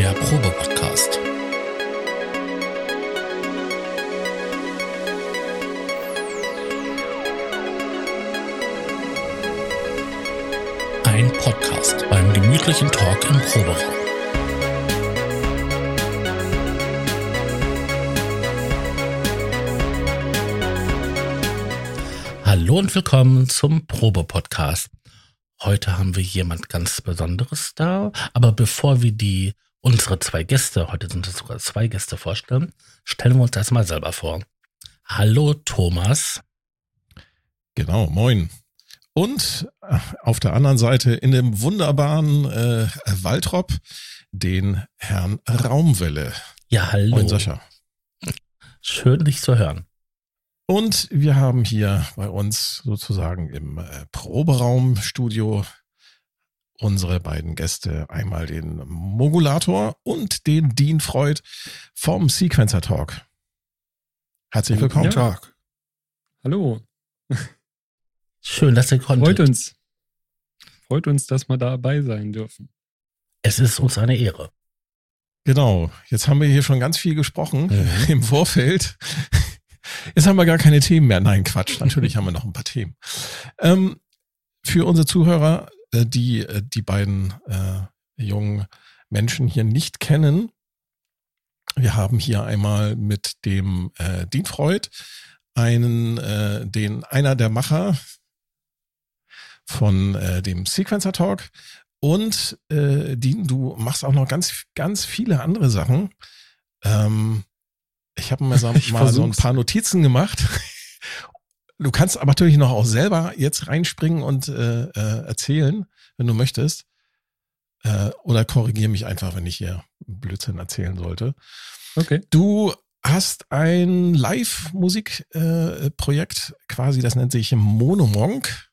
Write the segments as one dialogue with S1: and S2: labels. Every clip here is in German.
S1: der Probe-Podcast. Ein Podcast beim gemütlichen Talk im Proberaum. Hallo und willkommen zum Probe-Podcast. Heute haben wir jemand ganz Besonderes da, aber bevor wir die unsere zwei Gäste, heute sind es sogar zwei Gäste vorstellen, stellen wir uns erstmal selber vor. Hallo Thomas.
S2: Genau, moin. Und äh, auf der anderen Seite in dem wunderbaren äh, Waltrop den Herrn Raumwelle.
S1: Ja, hallo.
S2: Moin Sascha.
S1: Schön, dich zu hören.
S2: Und wir haben hier bei uns sozusagen im äh, Proberaumstudio unsere beiden Gäste. Einmal den Mogulator und den Dean Freud vom Sequencer Talk. Herzlich willkommen.
S3: Guten Tag. Hallo.
S1: Schön, dass ihr konntet.
S3: Freut uns. Freut uns, dass wir dabei sein dürfen.
S1: Es ist uns eine Ehre.
S2: Genau. Jetzt haben wir hier schon ganz viel gesprochen
S1: Mhm.
S2: im Vorfeld. Jetzt haben wir gar keine Themen mehr. Nein, Quatsch. Natürlich haben wir noch ein paar Themen. Ähm, für unsere Zuhörer, die äh, die beiden äh, jungen Menschen hier nicht kennen, wir haben hier einmal mit dem äh, Dean Freud einen, äh, den einer der Macher von äh, dem Sequencer Talk und äh, Dean, du machst auch noch ganz ganz viele andere Sachen. Ähm, ich habe mir so, mal so ein
S3: versuch's.
S2: paar Notizen gemacht. Du kannst aber natürlich noch auch selber jetzt reinspringen und äh, äh, erzählen, wenn du möchtest. Äh, oder korrigiere mich einfach, wenn ich hier Blödsinn erzählen sollte.
S3: Okay.
S2: Du hast ein Live-Musik-Projekt quasi, das nennt sich Monomonk.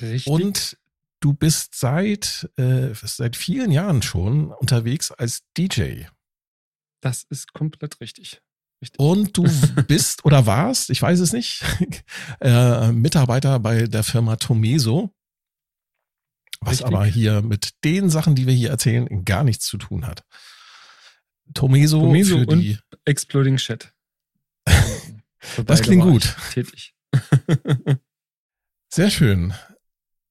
S3: Richtig.
S2: Und du bist seit, äh, seit vielen Jahren schon unterwegs als DJ.
S3: das ist komplett richtig. Richtig.
S2: Und du bist oder warst, ich weiß es nicht, äh, Mitarbeiter bei der Firma Tomeso, was
S3: Richtig.
S2: aber hier mit den Sachen, die wir hier erzählen, gar nichts zu tun hat. Tomeso,
S3: Tomeso
S2: für
S3: und-
S2: die,
S3: Exploding Chat.
S2: Das klingt gut.
S3: Tätig.
S2: sehr schön.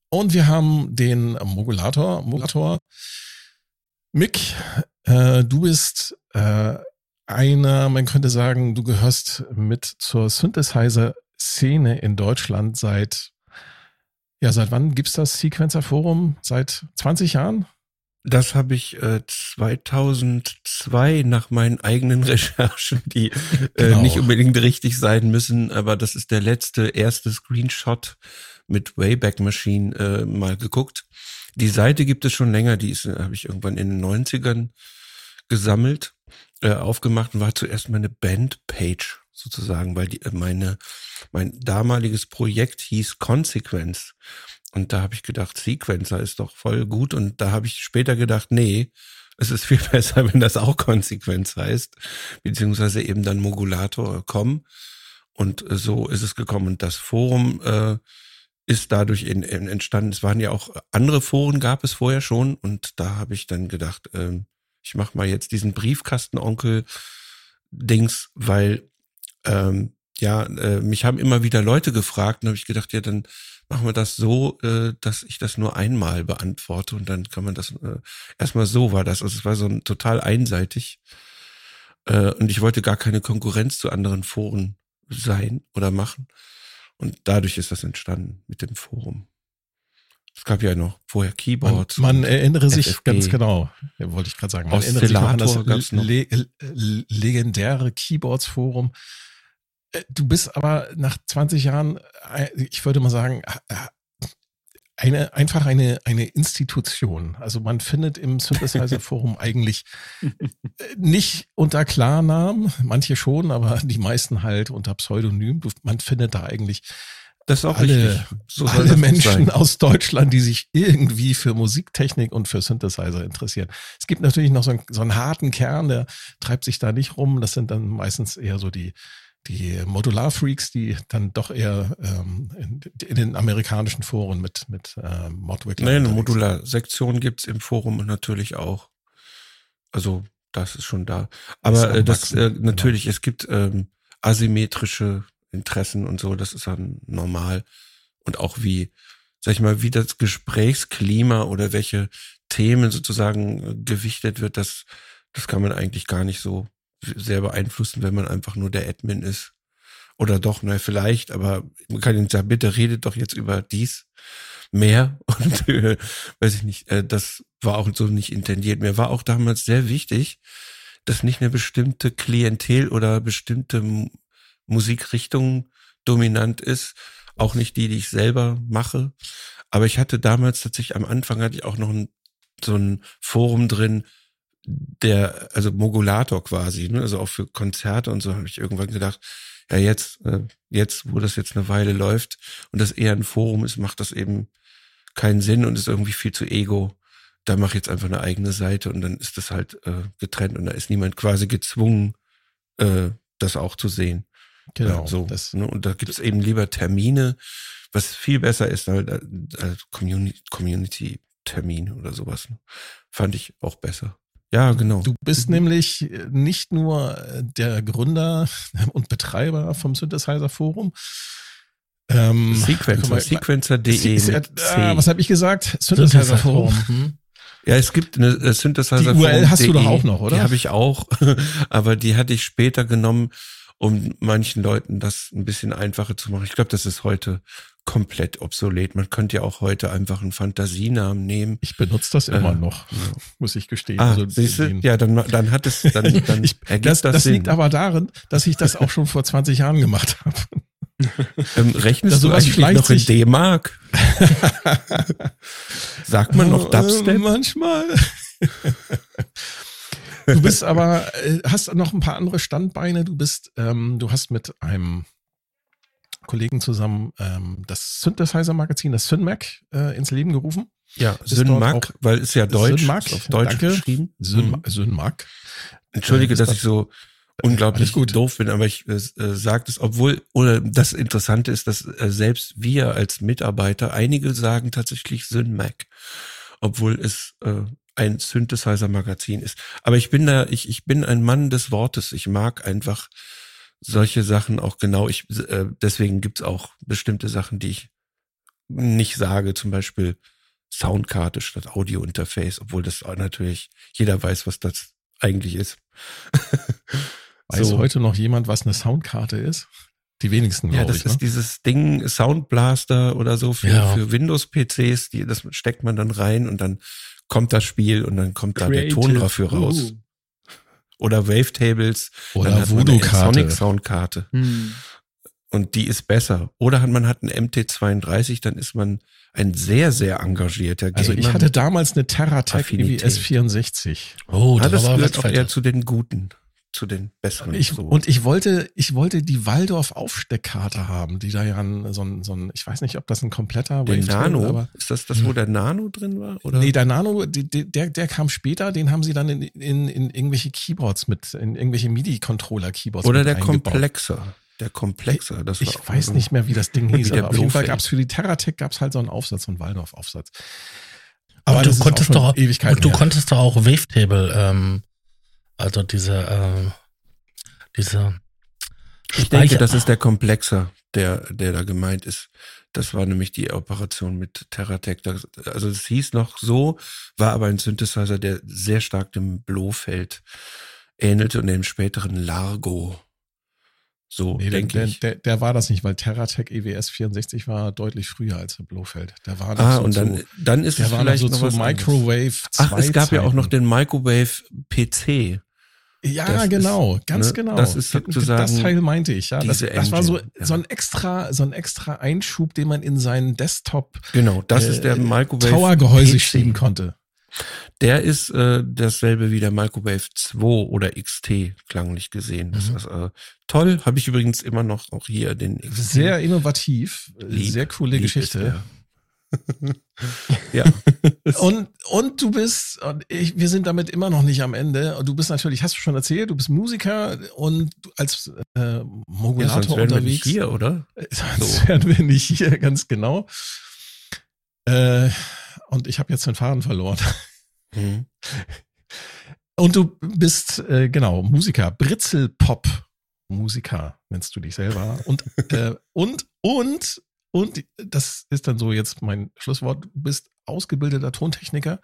S2: Und wir haben den Modulator, Modulator. Mick, äh, du bist äh, einer, man könnte sagen, du gehörst mit zur Synthesizer-Szene in Deutschland seit, ja, seit wann gibt's das Sequencer Forum? Seit 20 Jahren?
S4: Das habe ich äh, 2002 nach meinen eigenen Recherchen, die
S2: Genau.
S4: äh, nicht unbedingt richtig sein müssen, aber das ist der letzte, erste Screenshot mit Wayback Machine äh, mal geguckt. Die Seite gibt es schon länger, die ist, äh, habe ich irgendwann in den 90ern gesammelt, äh, aufgemacht und war zuerst meine Bandpage sozusagen, weil die, äh, meine, mein damaliges Projekt hieß Consequence. Und da habe ich gedacht, Sequencer ist doch voll gut. Und da habe ich später gedacht, nee, es ist viel besser, wenn das auch Konsequenz heißt, beziehungsweise eben dann Modulator kommen. Und äh, so ist es gekommen. Und das Forum äh, ist dadurch in, in entstanden. Es waren ja auch andere Foren, gab es vorher schon. Und da habe ich dann gedacht, ähm, ich mache mal jetzt diesen Briefkastenonkel-Dings, weil ähm, ja, äh, mich haben immer wieder Leute gefragt und habe ich gedacht, ja, dann machen wir das so, äh, dass ich das nur einmal beantworte und dann kann man das äh, erstmal so war das. Also es war so ein, total einseitig. Äh, und ich wollte gar keine Konkurrenz zu anderen Foren sein oder machen. Und dadurch ist das entstanden mit dem Forum. Es gab ja noch vorher
S2: Man,
S4: Keyboards.
S2: man
S4: und
S2: erinnere sich
S4: FFG.
S2: ganz genau, wollte ich gerade sagen, man erinnere sich noch an das
S4: Oszillator
S2: le le legendäre Keyboards-Forum. Äh, Du bist aber nach 20 Jahren, äh, ich würde mal sagen, eine, einfach eine, eine Institution. Also man findet im Synthesizer-Forum eigentlich äh, nicht unter Klarnamen, manche schon, aber die meisten halt unter Pseudonym. Man findet da eigentlich
S4: Das ist auch
S2: alle,
S4: richtig. So
S2: alle
S4: das
S2: Menschen aus Deutschland, die sich irgendwie für Musiktechnik und für Synthesizer interessieren. Es gibt natürlich noch so einen, so einen harten Kern, der treibt sich da nicht rum. Das sind dann meistens eher so die, die Modular-Freaks, die dann doch eher ähm, in, in den amerikanischen Foren mit, mit äh, Modwickler
S4: Nein, eine. Modular-Sektion gibt's im Forum und natürlich auch. Also das ist schon da. Aber
S2: am
S4: äh, das äh,
S2: genau.
S4: natürlich, es gibt ähm, asymmetrische Interessen und so, das ist dann normal. Und auch wie, sag ich mal, wie das Gesprächsklima oder welche Themen sozusagen äh, gewichtet wird, das, das kann man eigentlich gar nicht so sehr beeinflussen, wenn man einfach nur der Admin ist. Oder doch, na vielleicht, aber man kann ihnen sagen, bitte redet doch jetzt über dies mehr und äh, weiß ich nicht, äh, das war auch so nicht intendiert. Mir war auch damals sehr wichtig, dass nicht eine bestimmte Klientel oder bestimmte Musikrichtung dominant ist, auch nicht die, die ich selber mache. Aber ich hatte damals tatsächlich am Anfang hatte ich auch noch ein, so ein Forum drin, der, also Modulator quasi, ne? also auch für Konzerte und so habe ich irgendwann gedacht, ja jetzt, äh, jetzt, wo das jetzt eine Weile läuft und das eher ein Forum ist, macht das eben keinen Sinn und ist irgendwie viel zu ego. Da mache ich jetzt einfach eine eigene Seite und dann ist das halt äh, getrennt und da ist niemand quasi gezwungen, äh, das auch zu sehen.
S2: Genau.
S4: Ja, so. Ne? Und da gibt es eben lieber Termine, was viel besser ist als, als Community, Community-Termin oder sowas. Ne? Fand ich auch besser. Ja, genau.
S2: Du bist nämlich nicht nur der Gründer und Betreiber vom Synthesizer Forum. Ähm,
S4: Sequencer, Sequencer.de.
S2: Äh, was habe ich gesagt? Synthesizer Forum.
S1: Hm?
S4: Ja, es gibt eine äh, Synthesizer.
S2: Die URL hast du doch auch noch, oder?
S4: Die habe ich auch, aber die hatte ich später genommen, um manchen Leuten das ein bisschen einfacher zu machen. Ich glaube, das ist heute komplett obsolet. Man könnte ja auch heute einfach einen Fantasienamen nehmen.
S2: Ich benutze das immer
S4: Äh,
S2: noch, muss ich gestehen.
S4: Ah,
S2: Also
S4: siehst du?
S2: den-
S4: Ja, dann, dann hat es, dann, dann
S2: ich,
S4: ergibt
S2: das,
S4: das,
S2: das liegt aber darin, dass ich das auch schon vor 20 Jahren gemacht habe.
S4: ähm, rechnest
S2: dass
S4: du eigentlich
S2: vielleicht
S4: noch in D-Mark? Sagt man noch
S2: Äh,
S4: Dubstep?
S2: Manchmal. Du bist aber, äh, hast noch ein paar andere Standbeine. Du bist, ähm, du hast mit einem Kollegen zusammen ähm, das Synthesizer-Magazin, das Synmac, äh, ins Leben gerufen.
S4: Ja, Synmac, weil ist ja Deutsch,
S2: Synmac,
S4: ist auf Deutsch
S2: danke.
S4: geschrieben.
S2: Syn
S4: Mhm.
S2: Synmac.
S4: Entschuldige,
S2: Äh,
S4: dass
S2: das-
S4: ich so unglaublich
S2: gut.
S4: doof bin, aber ich äh, äh, sage es, obwohl, oder das Interessante ist, dass äh, selbst wir als Mitarbeiter, einige sagen tatsächlich Synmac, obwohl es äh, ein Synthesizer-Magazin ist. Aber ich bin da, ich, ich bin ein Mann des Wortes. Ich mag einfach solche Sachen auch genau. Ich, äh, deswegen gibt's auch bestimmte Sachen, die ich nicht sage, zum Beispiel Soundkarte statt Audio-Interface, obwohl das auch natürlich jeder weiß, was das eigentlich ist.
S2: Weiß
S4: So.
S2: heute noch jemand, was eine Soundkarte ist? Die wenigsten,
S4: Ja, das
S2: ich.
S4: ist
S2: ne?
S4: dieses Ding, Soundblaster oder so für,
S1: Ja.
S4: für Windows-PCs, die, das steckt man dann rein und dann kommt das Spiel und dann kommt da der Ton dafür raus.
S3: Uh.
S4: Oder Wavetables,
S2: Oder Voodoo-Karte.
S4: Sonic-Soundkarte
S3: Hm.
S4: und die ist besser. Oder hat- man hat einen MT32, dann ist man ein sehr, sehr engagierter Gamer.
S2: Also ich hatte damals eine Terratec
S4: Affinität.
S2: EWS 64.
S1: Oh,
S4: ah,
S1: das,
S4: gehört auch eher zu den Guten, zu den Besseren.
S2: Ich,
S4: so.
S2: Und ich wollte, ich wollte die Waldorf Aufsteckkarte haben, die da ja ein, so ein, so ein, ich weiß nicht, ob das ein kompletter
S4: der Nano,
S2: aber
S4: ist das das, wo der Nano drin war? Oder?
S2: nee, der Nano, der, der kam später, den haben sie dann in, in, in irgendwelche Keyboards mit, in irgendwelche MIDI-Controller-Keyboards
S4: Oder
S2: mit
S4: der
S2: eingebaut.
S4: Komplexer. Der Komplexer, das war
S2: Ich weiß
S4: so-
S2: nicht mehr, wie das Ding hieß, aber auf jeden Fall
S4: Blofeld.
S2: gab's für die Terratec gab's halt so einen Aufsatz, so einen Waldorf-Aufsatz.
S1: Aber
S2: das
S1: du
S2: ist
S1: konntest doch, und du
S2: her.
S1: konntest doch auch Wavetable, ähm, also diese, ähm, diese
S4: Ich denke,
S1: Speicher-
S4: das ist der Komplexer, der, der da gemeint ist. Das war nämlich die Operation mit Terratec. Das, also es hieß noch so, war aber ein Synthesizer, der sehr stark dem Blofeld ähnelte und dem späteren Largo. So,
S2: Nee, der,
S4: denke ich.
S2: der, der war das nicht, weil Terratec EWS 64 war deutlich früher als der Blofeld. Der war noch
S4: ah,
S2: so
S4: und dann,
S2: zu,
S4: dann ist
S2: der
S4: es
S2: war
S4: vielleicht
S2: so
S4: noch
S2: zu. Microwave 2
S4: Ach, es gab ja auch noch
S2: Zeiten.
S4: den Microwave PC.
S2: Ja,
S4: das ist,
S2: genau, ganz
S4: ne,
S2: genau.
S4: das ist sozusagen
S2: das Teil meinte ich, ja. Das, das war so,
S4: ja.
S2: so ein extra, so ein extra Einschub, den man in seinen Desktop
S4: Genau, das
S2: äh,
S4: ist der Microwave
S2: Tower-Gehäuse
S4: PC.
S2: schieben konnte.
S4: Der ist äh, dasselbe wie der Microwave 2 oder XT klanglich gesehen. Das
S1: Mhm.
S4: ist äh, toll. Habe ich übrigens immer noch auch hier den XT.
S2: Sehr innovativ,
S4: Lieb,
S2: sehr coole Geschichte.
S4: ja,
S2: Und, und du bist, und ich, wir sind damit immer noch nicht am Ende. Du bist natürlich, hast du schon erzählt, du bist Musiker und als äh,
S4: ja
S2: Modulator
S4: sonst wären wir nicht
S2: unterwegs.
S4: hier, oder?
S2: Sonst
S4: So.
S2: wären wir nicht hier, ganz genau. Äh, und ich habe jetzt den Faden verloren.
S4: Mhm.
S2: Und du bist, äh, genau, Musiker, Britzelpop. Musiker nennst du dich selber. Und, äh, und, und, und, das ist dann so jetzt mein Schlusswort, du bist ausgebildeter Tontechniker.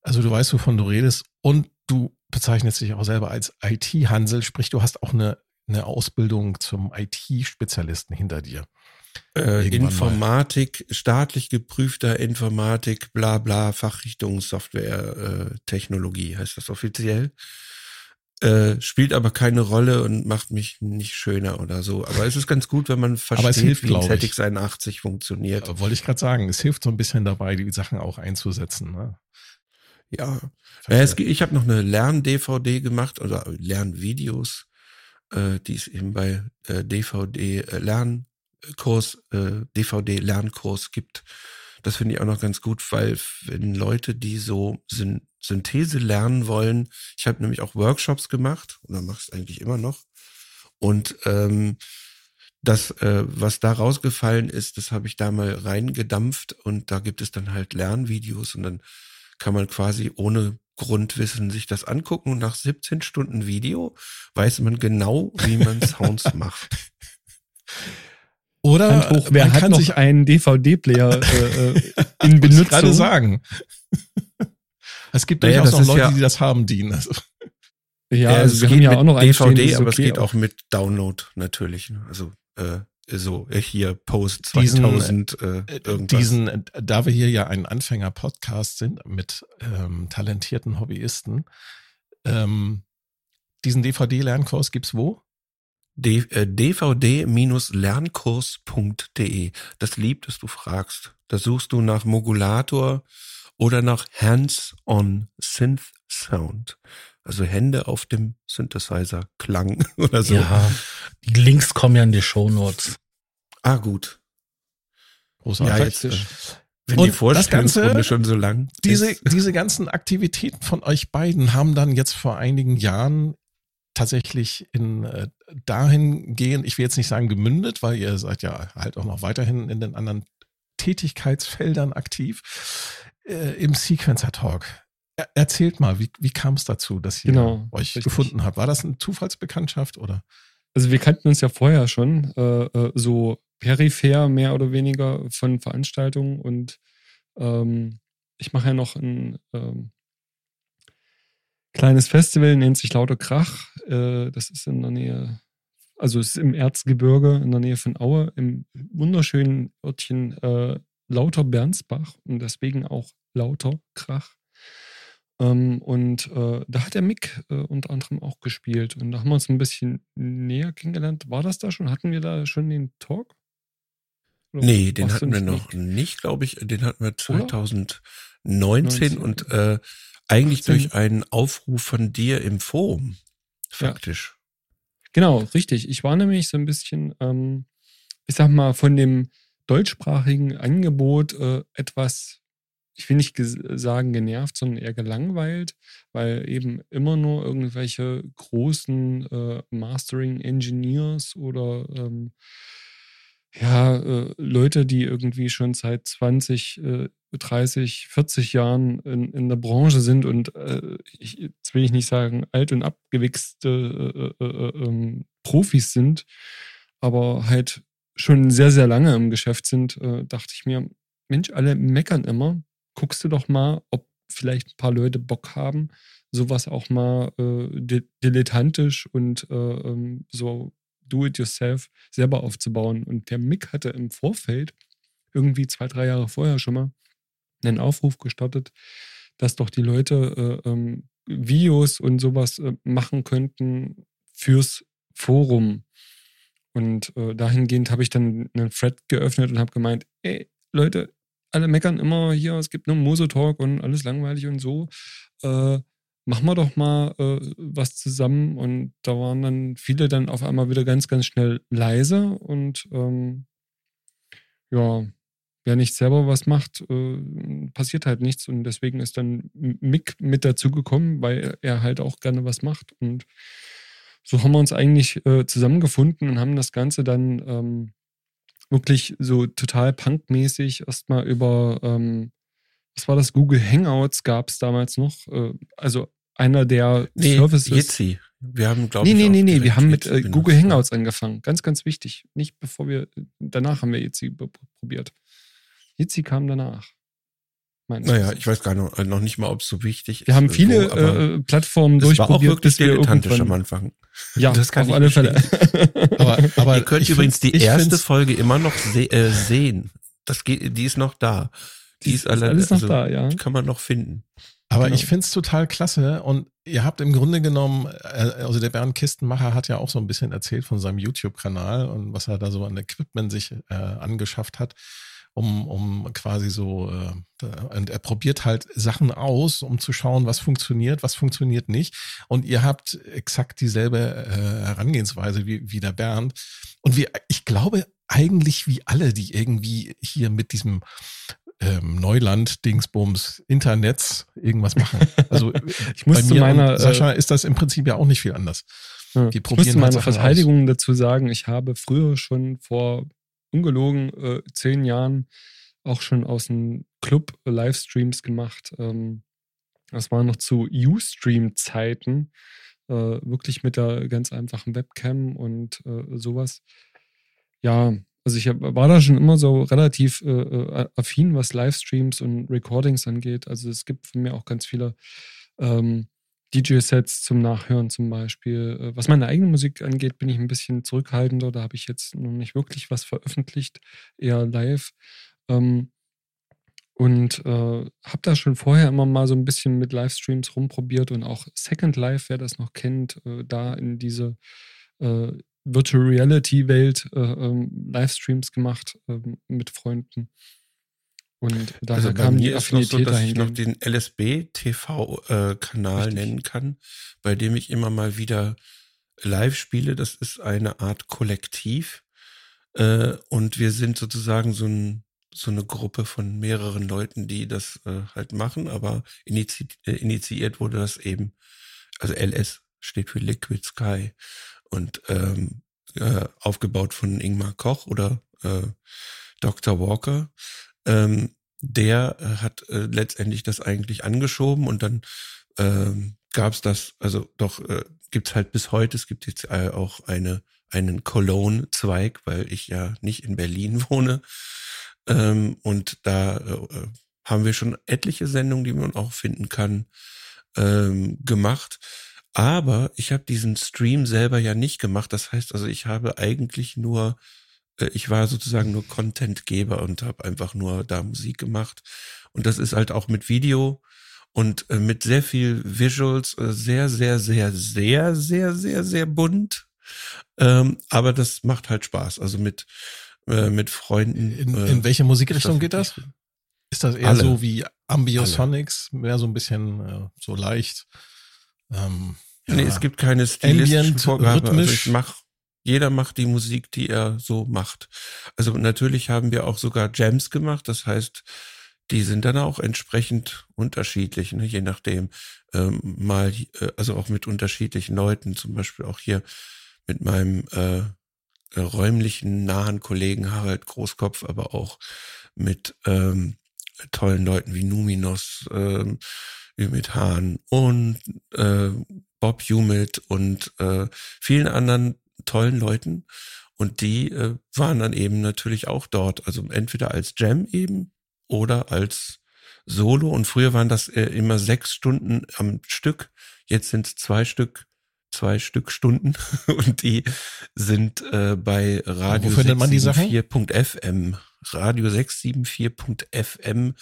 S2: Also du weißt, wovon du redest. Und du bezeichnest dich auch selber als IT-Hansel, sprich, du hast auch eine, eine Ausbildung zum IT-Spezialisten hinter dir.
S4: Äh, Informatik, staatlich geprüfter Informatik, bla bla, Fachrichtung Software, äh, Technologie heißt das offiziell. Äh, spielt aber keine Rolle und macht mich nicht schöner oder so. Aber es ist ganz gut, wenn man versteht,
S2: hilft,
S4: wie
S2: glaub
S4: ein
S2: ich.
S4: ZX81 funktioniert.
S2: Ja, wollte ich gerade sagen, es hilft so ein bisschen dabei, die Sachen auch einzusetzen. Ne?
S4: Ja. es, ich habe noch eine Lern-DVD gemacht oder Lernvideos, äh, die es eben bei äh, DVD äh, Lernkurs, äh, DVD Lernkurs gibt. Das finde ich auch noch ganz gut, weil wenn Leute, die so Syn Synthese lernen wollen, ich habe nämlich auch Workshops gemacht oder mache es eigentlich immer noch. Und ähm, das, äh, was da rausgefallen ist, das habe ich da mal reingedampft und da gibt es dann halt Lernvideos und dann kann man quasi ohne Grundwissen sich das angucken und nach 17 Stunden Video weiß man genau, wie man Sounds macht.
S2: Oder
S3: hoch, wer
S2: man
S3: hat
S2: kann
S3: noch
S2: sich
S3: einen DVD-Player äh, äh, in
S2: ich
S3: Benutzung?
S2: gerade sagen. Es gibt
S4: Naja,
S2: durchaus
S4: ist
S2: Leute,
S4: ja-
S2: die das haben, dienen. Also,
S3: Ja,
S4: Ja,
S3: also
S4: es
S3: wir
S4: geht
S3: haben ja auch noch einen stehen,
S4: DVD,
S3: ist
S4: aber es
S3: okay,
S4: geht auch mit Download natürlich. ne? Also äh, so äh, hier Post
S2: Diesen,
S4: 2000 äh, irgendwas.
S2: diesen, äh, da wir hier ja ein Anfänger-Podcast sind mit ähm, talentierten Hobbyisten, ähm, diesen DVD-Lernkurs gibt's wo?
S4: D- äh, dvd-lernkurs.de. Das liebt, dass du fragst. Da suchst du nach Modulator oder nach Hands-on Synth Sound. Also Hände auf dem Synthesizer Klang oder so.
S1: Ja, die Links kommen ja in die Shownotes.
S4: Ah, gut.
S2: Großartig.
S4: Ja, jetzt, äh, wenn
S2: Und
S4: die
S2: das
S4: Vorstellungsrunde
S2: Ganze-
S4: schon so lang
S2: diese,
S4: ist.
S2: diese ganzen Aktivitäten von euch beiden haben dann jetzt vor einigen Jahren tatsächlich in äh, dahingehend, ich will jetzt nicht sagen gemündet, weil ihr seid ja halt auch noch weiterhin in den anderen Tätigkeitsfeldern aktiv, äh, im Sequencer Talk. Er, erzählt mal, wie, wie kam es dazu, dass ihr
S3: Genau,
S2: euch
S3: richtig.
S2: gefunden habt? War das eine Zufallsbekanntschaft oder?
S3: Also wir kannten uns ja vorher schon, äh, äh, so peripher mehr oder weniger von Veranstaltungen und ähm, ich mache ja noch ein ähm, kleines Festival, nennt sich Lauter Krach. Äh, das ist in der Nähe, also es ist im Erzgebirge in der Nähe von Aue, im wunderschönen Örtchen äh, Lauter Bernsbach und deswegen auch Lauter Krach. Ähm, und äh, da hat der Mick äh, unter anderem auch gespielt. Und da haben wir uns ein bisschen näher kennengelernt. War das da schon? Hatten wir da schon den Talk? Oder
S4: Nee, den hatten wir noch nicht, glaube ich. Den hatten wir
S3: Oder?
S4: 2019
S3: 19,
S4: und äh, eigentlich
S3: 18.
S4: durch einen Aufruf von dir im Forum. Faktisch.
S3: Genau, richtig. Ich war nämlich so ein bisschen, ähm, ich sag mal, von dem deutschsprachigen Angebot äh, etwas, ich will nicht sagen genervt, sondern eher gelangweilt, weil eben immer nur irgendwelche großen äh, Mastering-Engineers oder ähm, ja, äh, Leute, die irgendwie schon seit 20, äh, 30, 40 Jahren in, in der Branche sind und äh, ich, jetzt will ich nicht sagen alt und abgewichste äh, äh, äh, ähm, Profis sind, aber halt schon sehr, sehr lange im Geschäft sind, dachte ich mir, Mensch, alle meckern immer. Guckst du doch mal, ob vielleicht ein paar Leute Bock haben, sowas auch mal di- dilettantisch und äh, ähm, so do-it-yourself selber aufzubauen. Und der Mick hatte im Vorfeld, irgendwie zwei, drei Jahre vorher schon mal, einen Aufruf gestartet, dass doch die Leute äh, ähm, Videos und sowas äh, machen könnten fürs Forum. Und äh, dahingehend habe ich dann einen Thread geöffnet und habe gemeint, ey, Leute, alle meckern immer hier, es gibt nur Moso-Talk und alles langweilig und so. Äh, machen wir doch mal äh, was zusammen. Und da waren dann viele dann auf einmal wieder ganz, ganz schnell leise. Und ähm, ja, wer nicht selber was macht, äh, passiert halt nichts. Und deswegen ist dann Mick mit dazugekommen, weil er halt auch gerne was macht. Und so haben wir uns eigentlich äh, zusammengefunden und haben das Ganze dann ähm, wirklich so total punkmäßig erstmal über, ähm, was war das, Google Hangouts gab es damals noch. Äh, also einer der
S4: Nee,
S3: Services.
S4: Jitsi. Wir haben, glaube
S3: Nee,
S4: ich,
S3: nee, nee, nee. Wir haben mit äh, Google. Hangouts angefangen. Ganz, ganz wichtig. Nicht bevor wir, danach haben wir Jitsi probiert. Jitsi kam danach.
S4: Naja, ich weiß gar noch, noch nicht mal, ob es so wichtig ist.
S3: wir haben
S4: äh,
S3: viele
S4: wo, aber
S3: äh, Plattformen
S4: es war auch
S3: durchprobiert,
S4: wirklich
S3: wir
S4: dilettantisch am Anfang.
S3: Ja,
S4: Das kann
S3: auf
S4: ich
S3: alle Fälle.
S2: Aber, aber
S4: Ihr könnt übrigens die erste Folge immer noch se äh, sehen. Das geht, die ist noch da. Die ist, alle,
S3: alles noch
S4: also,
S3: da, ja.
S4: Die kann man noch finden.
S2: Aber
S3: Genau.
S2: ich find's total klasse und ihr habt im Grunde genommen, äh, also der Bernd Kistenmacher hat ja auch so ein bisschen erzählt von seinem YouTube-Kanal und was er da so an Equipment sich äh, angeschafft hat, um, um quasi so, äh, und er probiert halt Sachen aus, um zu schauen, was funktioniert, was funktioniert nicht. Und ihr habt exakt dieselbe äh, Herangehensweise wie, wie der Bernd. Und wir, ich glaube eigentlich wie alle, die irgendwie hier mit diesem ähm, Neuland, Dingsbums, Internets irgendwas machen. Also
S3: Ich muss zu meiner,
S2: Sascha ist das im Prinzip ja auch nicht viel anders.
S3: Ja.
S2: Die
S3: Ich
S2: probieren
S3: muss zu
S2: halt
S3: meiner Verteidigung dazu sagen, ich habe früher schon vor ungelogen äh, zehn Jahren auch schon aus dem Club äh, Livestreams gemacht. Ähm, das war noch zu Ustream-Zeiten, äh, wirklich mit der ganz einfachen Webcam und äh, sowas. Ja, also ich hab, war da schon immer so relativ äh, äh, affin, was Livestreams und Recordings angeht. Also es gibt von mir auch ganz viele ähm, DJ-Sets zum Nachhören zum Beispiel. Äh, Was meine eigene Musik angeht, bin ich ein bisschen zurückhaltender. Da habe ich jetzt noch nicht wirklich was veröffentlicht, eher live. Ähm, und äh, habe da schon vorher immer mal so ein bisschen mit Livestreams rumprobiert und auch Second Life, wer das noch kennt, äh, da in diese äh, Virtual Reality Welt äh, ähm, Livestreams gemacht ähm, mit Freunden. Und daher
S4: Also
S3: kam die
S4: noch so,
S3: Affinität
S4: dass ich noch den LSB-TV-Kanal
S3: Richtig.
S4: nennen kann, bei dem ich immer mal wieder live spiele. Das ist eine Art Kollektiv. Äh, und wir sind sozusagen so, ein, so eine Gruppe von mehreren Leuten, die das äh, halt machen, aber inizi äh, initiiert wurde das eben, also LS steht für Liquid Sky und ähm, äh, aufgebaut von Ingmar Koch oder äh, Dr. Walker. Ähm, der äh, hat äh, letztendlich das eigentlich angeschoben und dann ähm, gab es das, also doch äh, gibt's halt bis heute, es gibt jetzt äh, auch eine einen Cologne-Zweig, weil ich ja nicht in Berlin wohne. Ähm, und da äh, haben wir schon etliche Sendungen, die man auch finden kann, ähm, gemacht. Aber ich habe diesen Stream selber ja nicht gemacht. Das heißt also, ich habe eigentlich nur, äh, ich war sozusagen nur Contentgeber und habe einfach nur da Musik gemacht. Und das ist halt auch mit Video und äh, mit sehr viel Visuals, äh, sehr, sehr, sehr, sehr, sehr, sehr, sehr bunt. Ähm, aber das macht halt Spaß. Also mit, mit Freunden.
S2: In, in welche Musikrichtung geht das? Ist das eher
S4: Alle.
S2: so wie Ambiosonics, mehr so ein bisschen so leicht? Ähm, ja.
S4: Nee, es gibt keine stilistischen Vorgaben. Also ich mach, jeder macht die Musik, die er so macht. Also natürlich haben wir auch sogar Jams gemacht. Das heißt, die sind dann auch entsprechend unterschiedlich, ne? je nachdem. Ähm, mal, äh, also auch mit unterschiedlichen Leuten, zum Beispiel auch hier mit meinem äh, äh, räumlichen nahen Kollegen Harald Großkopf, aber auch mit ähm, tollen Leuten wie Numinos, ähm, Ümit Hahn und äh, Bob Humid und äh, vielen anderen tollen Leuten. Und die äh, waren dann eben natürlich auch dort. Also entweder als Jam eben oder als Solo. Und früher waren das äh, immer sechs Stunden am Stück. Jetzt sind es zwei Stück, zwei Stück Stunden. Und die sind äh, bei Radio
S2: Wo findet man die Sachen?
S4: 674.fm. Radio 674.fm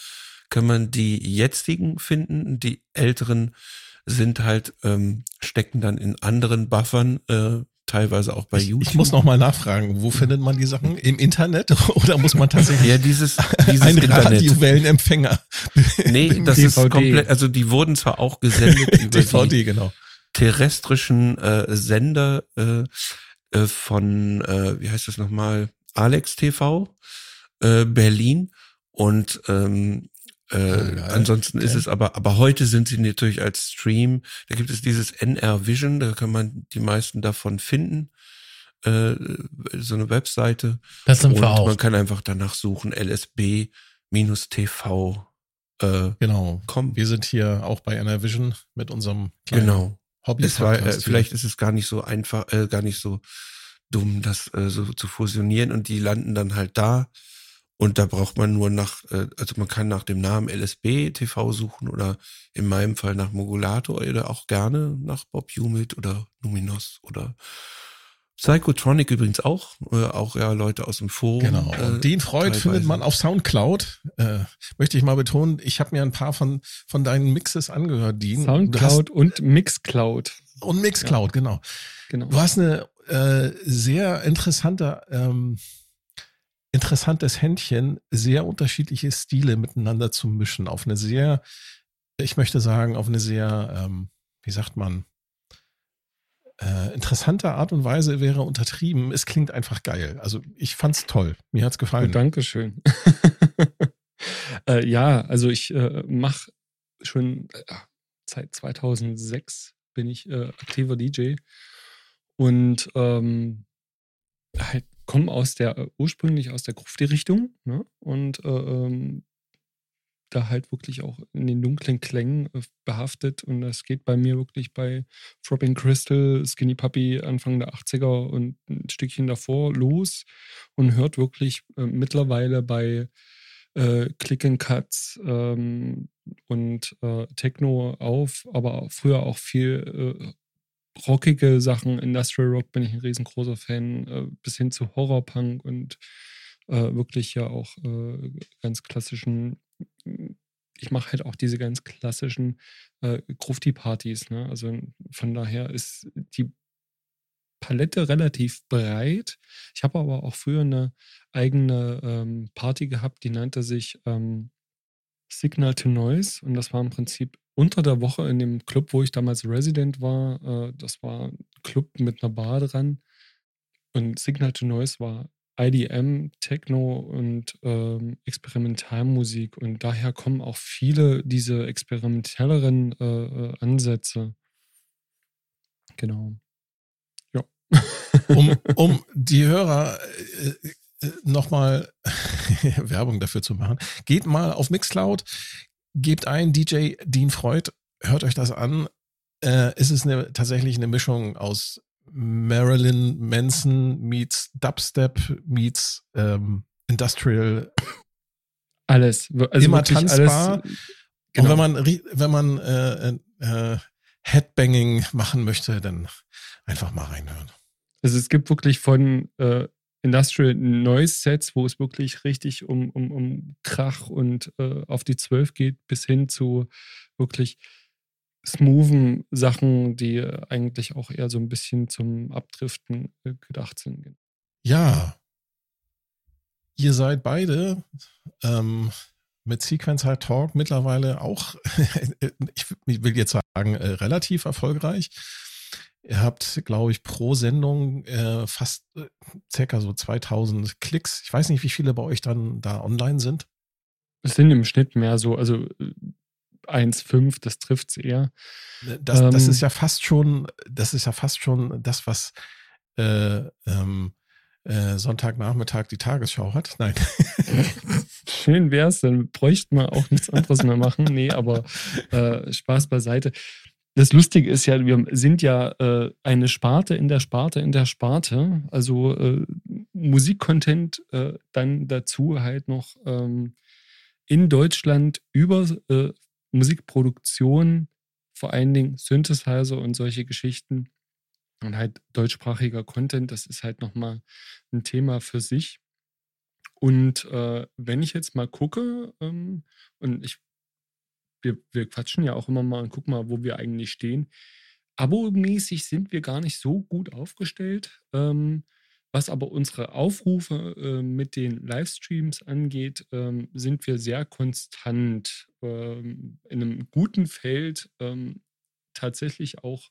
S4: kann man die jetzigen finden. Die älteren sind halt, ähm, stecken dann in anderen Buffern, äh, teilweise auch bei
S2: ich,
S4: YouTube.
S2: ich muss noch mal nachfragen, wo findet man die Sachen? Im Internet oder muss man tatsächlich
S4: ja, dieses, dieses
S2: ein. Radiowellenempfänger?
S4: Nee, das ist
S3: DVD.
S4: komplett, also die wurden zwar auch gesendet über die
S2: DVD, genau.
S4: terrestrischen äh, Sender äh, äh, von, äh, wie heißt das nochmal, Alex TV, äh, Berlin und ähm, äh, ansonsten ist es aber, aber heute sind sie natürlich als Stream, da gibt es dieses NR Vision, da kann man die meisten davon finden, äh, so eine Webseite
S1: Das sind
S4: und
S1: wir auch.
S4: man kann einfach danach suchen, LSB-TV äh,
S2: Genau.
S4: kommen.
S2: Wir sind hier auch bei Vision mit unserem kleinen
S4: Genau.
S2: Hobby.
S4: Es war, äh, vielleicht ist es gar nicht so einfach, äh, gar nicht so dumm, das äh, so zu fusionieren und die landen dann halt da. Und da braucht man nur nach, äh, also man kann nach dem Namen LSB TV suchen oder in meinem Fall nach Mogulator oder auch gerne nach Bob Humid oder Numinos oder Psychotronic übrigens auch, äh, auch ja Leute aus dem Forum.
S2: Genau.
S4: äh,
S2: Und den Freud findet man auf Soundcloud. Äh, möchte ich mal betonen, ich habe mir ein paar von, von deinen Mixes angehört, Dean.
S3: Soundcloud und Mixcloud.
S2: Hast, und Mixcloud, genau.
S3: Genau.
S2: Du hast eine äh, sehr interessante, ähm, interessantes Händchen, sehr unterschiedliche Stile miteinander zu mischen. Auf eine sehr, ich möchte sagen, auf eine sehr, ähm, wie sagt man, äh, interessante Art und Weise wäre untertrieben. Es klingt einfach geil. Also ich fand's toll. Mir hat's
S3: Oh,
S2: gefallen.
S3: Dankeschön. äh, ja, also ich äh, mache schon äh, seit 2006 bin ich äh, aktiver DJ und ähm, halt komme aus der äh, ursprünglich aus der Grufti-Richtung ne? und äh, ähm, da halt wirklich auch in den dunklen Klängen äh, behaftet und das geht bei mir wirklich bei Throbbing Crystal, Skinny Puppy Anfang der 80er und ein Stückchen davor los und hört wirklich äh, mittlerweile bei äh, Click and Cuts ähm, und äh, Techno auf, aber früher auch viel äh, rockige Sachen. Industrial Rock bin ich ein riesengroßer Fan, äh, bis hin zu Horrorpunk und äh, wirklich ja auch äh, ganz klassischen. Ich mache halt auch diese ganz klassischen äh, Grufti-Partys. Ne? Also von daher ist die Palette relativ breit. Ich habe aber auch früher eine eigene ähm, Party gehabt, die nannte sich ähm, Signal to Noise und das war im Prinzip unter der Woche in dem Club, wo ich damals Resident war. Äh, das war ein Club mit einer Bar dran und Signal to Noise war IDM, Techno und ähm, Experimentalmusik und daher kommen auch viele diese experimentelleren äh, äh, Ansätze. Genau. Ja.
S2: um, um die Hörer äh, äh, nochmal Werbung dafür zu machen. Geht mal auf Mixcloud, gebt ein DJ Dean Freud, hört euch das an. Äh, es ist eine, tatsächlich eine Mischung aus Marilyn Manson meets Dubstep meets ähm, Industrial.
S3: Alles. Also
S2: Immer tanzbar.
S3: Alles,
S2: Und wenn man, wenn man äh, äh, Headbanging machen möchte, dann einfach mal reinhören.
S3: Also es gibt wirklich von äh, Industrial Noise Sets, wo es wirklich richtig um, um, um Krach und äh, auf die Zwölf geht, bis hin zu wirklich smoothen Sachen, die äh, eigentlich auch eher so ein bisschen zum Abdriften äh, gedacht sind.
S2: Ja. Ihr seid beide ähm, mit Sequencer Talk mittlerweile auch, ich will jetzt sagen, äh, relativ erfolgreich. Ihr habt, glaube ich, pro Sendung äh, fast äh, circa so 2000 Klicks. Ich weiß nicht, wie viele bei euch dann da online sind.
S3: Es sind im Schnitt mehr so, also äh, 1,5, das trifft es eher.
S2: Das, das
S3: Ähm.
S2: ist ja fast schon, das ist ja fast schon das, was äh, ähm, äh, Sonntagnachmittag die Tagesschau hat. Nein.
S3: Schön wär's, dann bräuchte man auch nichts anderes mehr machen. Nee, aber äh, Spaß beiseite. Das Lustige ist ja, wir sind ja äh, eine Sparte in der Sparte in der Sparte. Also äh, Musikcontent äh, dann dazu halt noch ähm, in Deutschland über äh, Musikproduktion, vor allen Dingen Synthesizer und solche Geschichten und halt deutschsprachiger Content, das ist halt nochmal ein Thema für sich. Und äh, wenn ich jetzt mal gucke, ähm, und ich, wir, wir quatschen ja auch immer mal und gucken mal, wo wir eigentlich stehen. Abo-mäßig sind wir gar nicht so gut aufgestellt. Ähm, was aber unsere Aufrufe äh, mit den Livestreams angeht, ähm, sind wir sehr konstant ähm, in einem guten Feld ähm, tatsächlich auch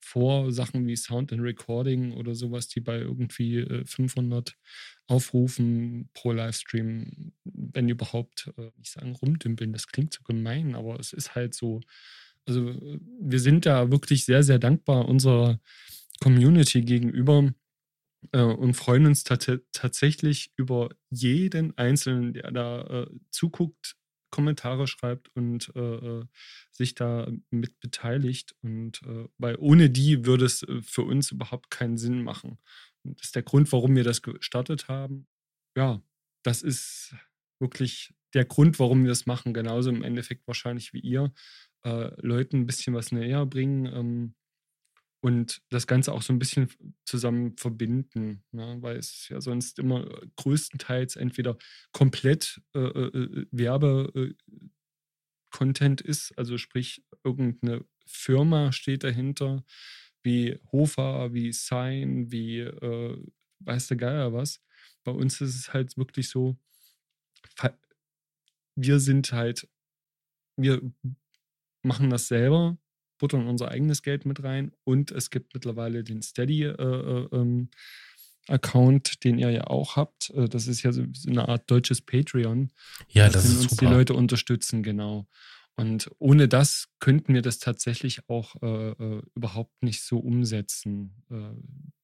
S3: vor Sachen wie Sound and Recording oder sowas, die bei irgendwie äh, 500 Aufrufen pro Livestream, wenn überhaupt, äh, nicht sagen rumdümpeln, das klingt so gemein, aber es ist halt so. Also äh, wir sind da wirklich sehr, sehr dankbar unserer Community gegenüber äh, und freuen uns tat tatsächlich über jeden Einzelnen, der da äh, zuguckt, Kommentare schreibt und äh, äh, sich da mit beteiligt. Und äh, weil ohne die würde es für uns überhaupt keinen Sinn machen. Das ist der Grund, warum wir das gestartet haben. Ja, das ist wirklich der Grund, warum wir das machen. Genauso im Endeffekt wahrscheinlich wie ihr. Äh, Leuten ein bisschen was näher bringen. Ähm, und das Ganze auch so ein bisschen zusammen verbinden, ne? weil es ja sonst immer größtenteils entweder komplett äh, äh, äh Werbe-Content äh, ist, also sprich irgendeine Firma steht dahinter, wie Hofer, wie Sign, wie äh, weiß der Geier was. Bei uns ist es halt wirklich so, wir sind halt, wir machen das selber, buttern unser eigenes Geld mit rein und es gibt mittlerweile den Steady äh, äh, ähm, Account, den ihr ja auch habt. Äh, das ist ja so eine Art deutsches Patreon.
S1: Ja, das, das ist
S3: uns
S1: super.
S3: die Leute unterstützen, genau. Und ohne das könnten wir das tatsächlich auch äh, äh, überhaupt nicht so umsetzen, äh,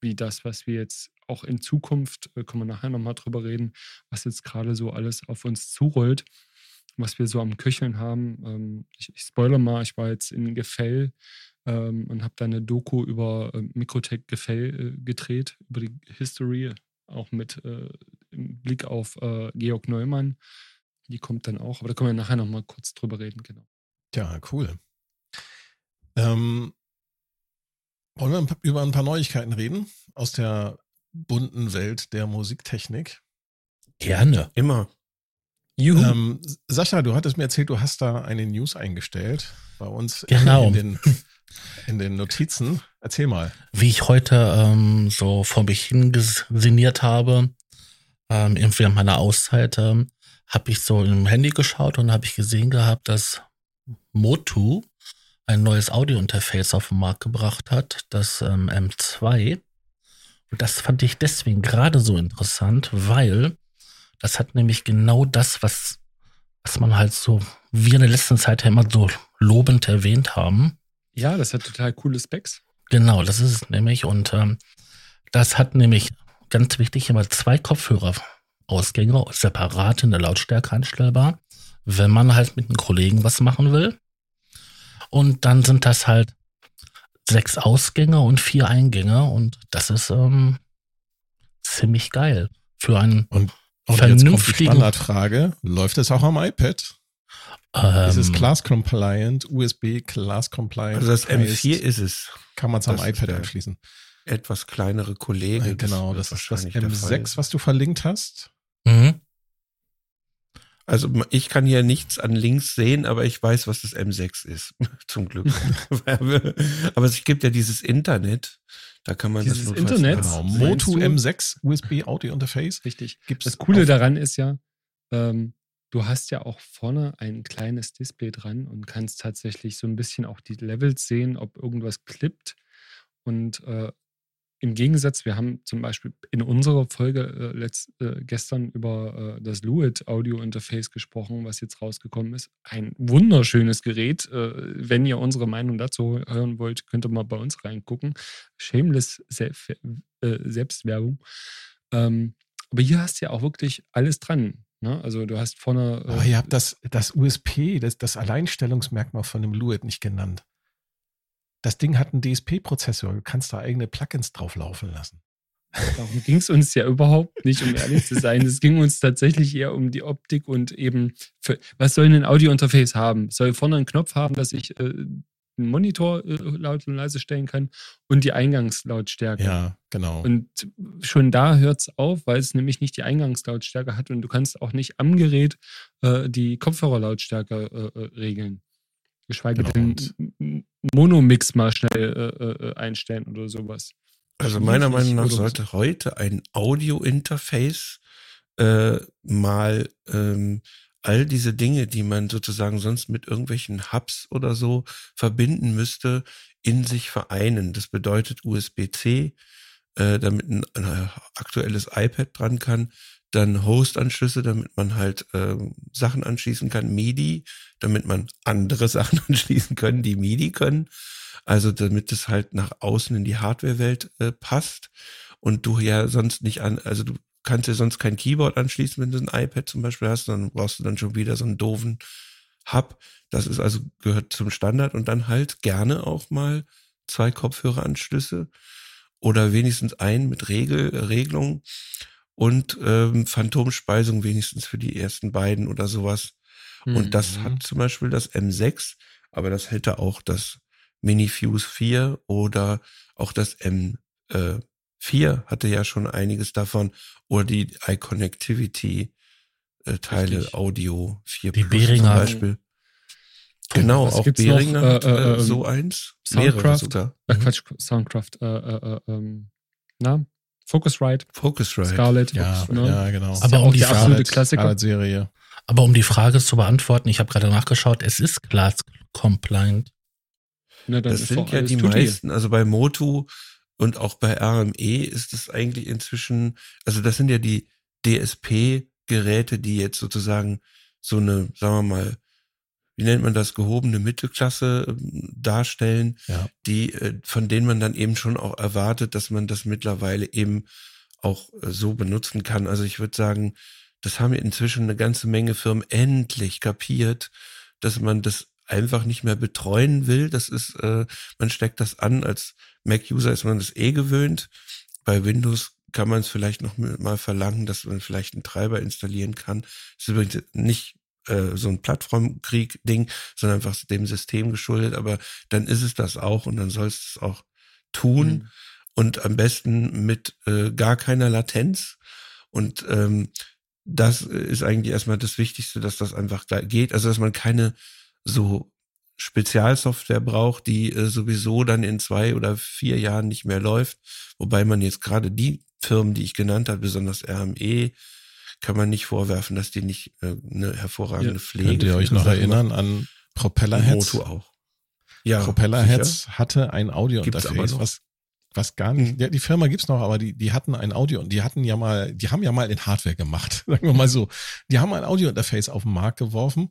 S3: wie das, was wir jetzt auch in Zukunft, äh, können wir nachher nochmal drüber reden, was jetzt gerade so alles auf uns zurollt was wir so am Köcheln haben. Ähm, ich, ich spoilere mal, ich war jetzt in Gefell ähm, und habe da eine Doku über äh, Mikrotech Gefell äh, gedreht, über die History, auch mit äh, Blick auf Georg Neumann. Die kommt dann auch, aber da können wir nachher nochmal kurz drüber reden, genau.
S2: Ja, cool. Ähm, wollen wir über ein paar Neuigkeiten reden aus der bunten Welt der Musiktechnik?
S1: Gerne.
S4: Immer.
S2: Ähm, Sascha, du hattest mir erzählt, du hast da eine News eingestellt bei uns
S1: genau.
S2: in, den, in den Notizen. Erzähl mal.
S1: Wie ich heute ähm, so vor mich hingesinniert habe, ähm, irgendwie an meiner Auszeit, ähm, habe ich so im Handy geschaut und habe ich gesehen gehabt, dass Motu ein neues Audio-Interface auf den Markt gebracht hat, das ähm, M2. Und das fand ich deswegen gerade so interessant, weil das hat nämlich genau das, was, was man halt so, wir in der letzten Zeit ja immer so lobend erwähnt haben.
S3: Ja, das hat total coole Specs.
S1: Genau, das ist es nämlich. Und ähm, das hat nämlich ganz wichtig immer zwei Kopfhörerausgänge separat in der Lautstärke einstellbar, wenn man halt mit einem Kollegen was machen will. Und dann sind das halt sechs Ausgänge und vier Eingänge und das ist ähm, ziemlich geil für einen
S2: und und jetzt kommt die Standardfrage, läuft es auch am iPad? Ähm, ist es Class Compliant, USB Class Compliant?
S4: Also das M4 ist es.
S2: Kann man es am iPad anschließen.
S4: Etwas kleinere Kollege.
S2: Ja, genau, das, das ist das M6, was du verlinkt hast.
S1: Mhm.
S4: Also ich kann hier nichts an Links sehen, aber ich weiß, was das M6 ist, zum Glück. aber es gibt ja dieses Internet, da kann man
S3: dieses das Internet.
S2: Genau. Motu M6 USB Audio Interface.
S3: Richtig. Gibt's das Coole daran ist ja, ähm, du hast ja auch vorne ein kleines Display dran und kannst tatsächlich so ein bisschen auch die Levels sehen, ob irgendwas klippt. Und äh, im Gegensatz, wir haben zum Beispiel in unserer Folge äh, letzt, äh, gestern über äh, das Luit Audio Interface gesprochen, was jetzt rausgekommen ist. Ein wunderschönes Gerät. Äh, wenn ihr unsere Meinung dazu hören wollt, könnt ihr mal bei uns reingucken. Shameless Self äh, Selbstwerbung. Ähm, aber hier hast du ja auch wirklich alles dran. Ne? Also du hast vorne.
S2: Äh, aber ihr habt das, das USP, das, das Alleinstellungsmerkmal von dem Luit nicht genannt. Das Ding hat einen DSP-Prozessor, du kannst da eigene Plugins drauf laufen lassen.
S3: Darum ging es uns ja überhaupt nicht, um ehrlich zu sein. Es ging uns tatsächlich eher um die Optik und eben, für, was soll ein Audio-Interface haben? Soll vorne einen Knopf haben, dass ich äh, einen Monitor äh, laut und leise stellen kann und die Eingangslautstärke.
S2: Ja, genau.
S3: Und schon da hört es auf, weil es nämlich nicht die Eingangslautstärke hat und du kannst auch nicht am Gerät äh, die Kopfhörerlautstärke äh, äh, regeln. Geschweige genau. denn Monomix mal schnell äh, äh, einstellen oder sowas.
S4: Also meiner Meinung nach sollte heute ein Audio-Interface äh, mal ähm, all diese Dinge, die man sozusagen sonst mit irgendwelchen Hubs oder so verbinden müsste, in sich vereinen. Das bedeutet USB-C, äh, damit ein, ein aktuelles iPad dran kann, dann Host-Anschlüsse, damit man halt äh, Sachen anschließen kann, MIDI, damit man andere Sachen anschließen können, die MIDI können. Also damit es halt nach außen in die Hardware-Welt äh, passt und du ja sonst nicht an, also du kannst dir sonst kein Keyboard anschließen, wenn du ein iPad zum Beispiel hast, dann brauchst du dann schon wieder so einen doofen Hub. Das ist also gehört zum Standard und dann halt gerne auch mal zwei Kopfhöreranschlüsse oder wenigstens einen mit Regel, Regelung und ähm, Phantomspeisung wenigstens für die ersten beiden oder sowas. Und das
S3: Mhm.
S4: hat zum Beispiel das M6, aber das hätte auch das Mini Fuse 4 oder auch das M4 hatte ja schon einiges davon oder die iConnectivity äh, Teile
S3: Richtig.
S4: Audio 4
S1: Die
S4: Plus
S1: Behringer.
S4: zum Beispiel. Genau,
S3: Was
S4: auch
S3: gibt's noch?
S4: Behringer
S3: Äh,
S4: hat
S3: äh,
S4: äh,
S3: ähm,
S4: so eins, mehrere
S3: Soundcraft.
S4: sogar.
S3: Äh,
S1: Mhm.
S3: Quatsch, Soundcraft, äh, äh, äh, ähm, na, Focusrite,
S4: Focusrite.
S3: Scarlett.
S2: Ja,
S3: ne?
S2: ja, genau.
S1: Aber
S3: ja
S1: um
S3: auch
S1: die Frage-
S3: absolute Klassiker.
S2: Scarlett-Serie.
S1: Aber um die Frage zu beantworten, ich habe gerade nachgeschaut, es ist Class Compliant.
S3: Dann
S4: Das
S3: ist
S4: sind ja die meisten. Also bei Motu und auch bei RME ist es eigentlich inzwischen, also das sind ja die DSP-Geräte, die jetzt sozusagen so eine, sagen wir mal, wie nennt man das, gehobene Mittelklasse ähm, darstellen,
S2: Ja.
S4: die, äh, von denen man dann eben schon auch erwartet, dass man das mittlerweile eben auch äh, so benutzen kann. Also ich würde sagen, das haben inzwischen eine ganze Menge Firmen endlich kapiert, dass man das einfach nicht mehr betreuen will. Das ist, äh, man steckt das an. Als Mac-User ist man das eh gewöhnt. Bei Windows kann man es vielleicht noch mal verlangen, dass man vielleicht einen Treiber installieren kann. Das ist übrigens nicht äh, so ein Plattformkrieg-Ding, sondern einfach dem System geschuldet. Aber dann ist es das auch und dann soll es auch tun
S3: Mhm.
S4: und am besten mit äh, gar keiner Latenz. Und ähm, das ist eigentlich erstmal das Wichtigste, dass das einfach da geht. Also dass man keine so Spezialsoftware braucht, die äh, sowieso dann in zwei oder vier Jahren nicht mehr läuft. Wobei man jetzt gerade die Firmen, die ich genannt habe, besonders RME, kann man nicht vorwerfen, dass die nicht äh, eine hervorragende
S3: Ja.
S4: Pflege.
S2: Könnt ihr euch noch
S4: Sachen
S2: erinnern an. Propellerheads?
S4: Moto auch. Ja,
S2: Propellerheads hatte ein Audio-Interface, was, was gar nicht,
S4: Mhm.
S2: ja, die Firma gibt's noch, aber die, die hatten ein Audio und die hatten ja mal, die haben ja mal in Hardware gemacht, sagen wir mal so. Die haben ein Audio-Interface auf den Markt geworfen.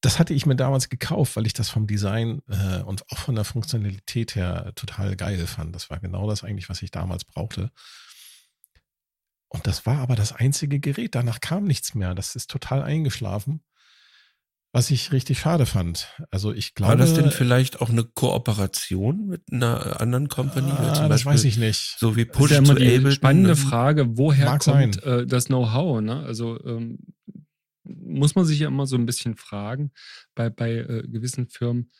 S2: Das hatte ich mir damals gekauft, weil ich das vom Design äh, und auch von der Funktionalität her total geil fand. Das war genau das eigentlich, was ich damals brauchte. Und das war aber das einzige Gerät. Danach kam nichts mehr. Das ist total eingeschlafen. Was ich richtig schade fand. Also ich glaube.
S4: War das denn vielleicht auch eine Kooperation mit einer anderen Company?
S2: Ah,
S4: Zum
S2: das
S4: Beispiel
S2: weiß ich nicht.
S4: So wie
S3: Das
S4: Push
S3: ist ja immer
S4: to
S3: die
S4: Ableton.
S3: spannende
S4: ne?
S3: Frage, woher kommt
S2: sein.
S3: äh, das Know-how? Ne? Also ähm, muss man sich ja immer so ein bisschen fragen bei, bei äh, gewissen Firmen,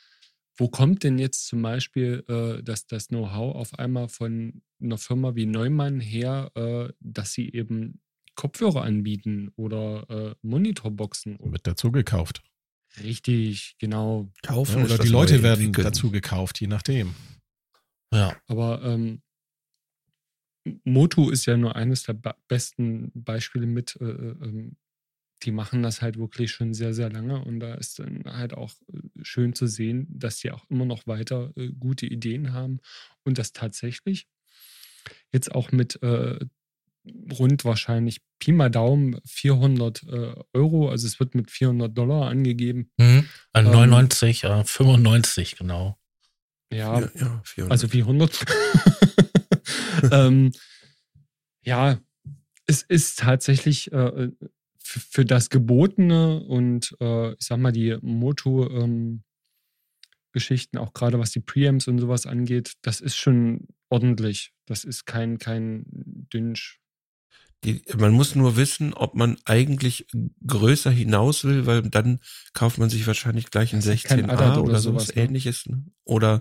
S3: wo kommt denn jetzt zum Beispiel äh, das, das Know-how auf einmal von einer Firma wie Neumann her, äh, dass sie eben Kopfhörer anbieten oder äh, Monitorboxen?
S2: Wird dazu gekauft.
S3: Richtig, genau.
S4: Kaufen
S2: Ja, oder die Leute werden
S4: Entwickeln.
S2: dazu gekauft, je nachdem.
S1: Ja.
S3: Aber ähm, Motu ist ja nur eines der be besten Beispiele mit. Äh, ähm, die machen das halt wirklich schon sehr, sehr lange und da ist dann halt auch äh, schön zu sehen, dass die auch immer noch weiter äh, gute Ideen haben und das tatsächlich jetzt auch mit äh, rund wahrscheinlich Pi mal Daumen 400 äh, Euro, also es wird mit 400 Dollar angegeben.
S1: Mhm. Äh,
S3: Ähm,
S1: 99, äh, 95, genau.
S3: Ja,
S4: Ja, ja, 400.
S3: Also 400. ähm, ja, es ist tatsächlich äh, für, für das Gebotene und äh, ich sag mal die Moto-Geschichten, auch gerade was die Preamps und sowas angeht, das ist schon ordentlich. Das ist kein, kein Dünsch.
S4: Die, man muss nur wissen, ob man eigentlich größer hinaus will, weil dann kauft man sich wahrscheinlich gleich ein
S3: Das ist kein
S4: 16a
S3: Adder
S4: oder,
S3: oder
S4: sowas
S3: ne?
S4: ähnliches. Ne? Oder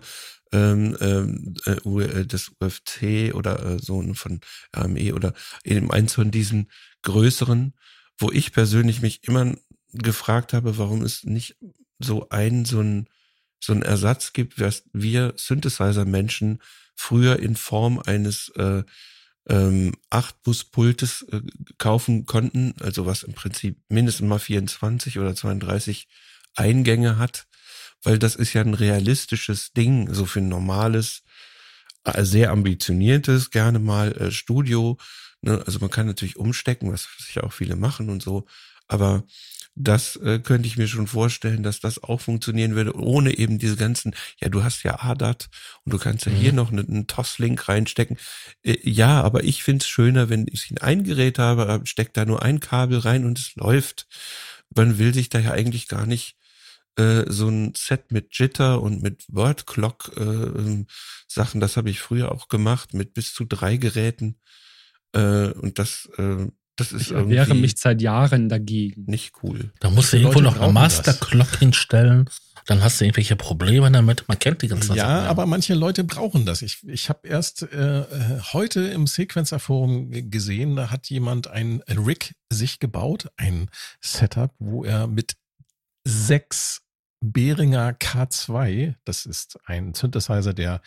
S4: ähm, ähm, äh, äh, das UFC oder äh, so ein von AME oder eben eins von diesen größeren, wo ich persönlich mich immer gefragt habe, warum es nicht so ein, so ein, so ein Ersatz gibt, was wir Synthesizer-Menschen früher in Form eines äh, ähm, 8-Bus-Pultes äh, kaufen konnten, also was im Prinzip mindestens mal 24 oder 32 Eingänge hat, weil das ist ja ein realistisches Ding, so für ein normales, äh, sehr ambitioniertes, gerne mal äh, Studio. Ne? Also man kann natürlich umstecken, was sicher auch viele machen und so, aber das äh, könnte ich mir schon vorstellen, dass das auch funktionieren würde, ohne eben diese ganzen, ja, du hast ja ADAT und du kannst ja hier
S1: Mhm.
S4: noch einen, einen TOS-Link reinstecken. Äh, ja, aber ich find's schöner, wenn ich ein Gerät habe, steckt da nur ein Kabel rein und es läuft. Man will sich da ja eigentlich gar nicht äh, so ein Set mit Jitter und mit Word Clock äh, ähm, Sachen, das habe ich früher auch gemacht, mit bis zu drei Geräten. Äh, und das, äh, das ist
S3: Ich wehre mich seit Jahren dagegen.
S4: nicht cool.
S1: Da musst du irgendwo noch eine
S2: brauchen
S1: Master
S2: das.
S1: Clock hinstellen. Dann hast du irgendwelche Probleme damit. Man kennt die ganzen
S2: Ja,
S1: Sachen.
S2: aber manche Leute brauchen das. Ich, ich habe erst äh, heute im Sequencer Forum g- gesehen, da hat jemand ein Rig sich gebaut, ein Setup, wo er mit sechs Behringer K2, das ist ein Synthesizer, der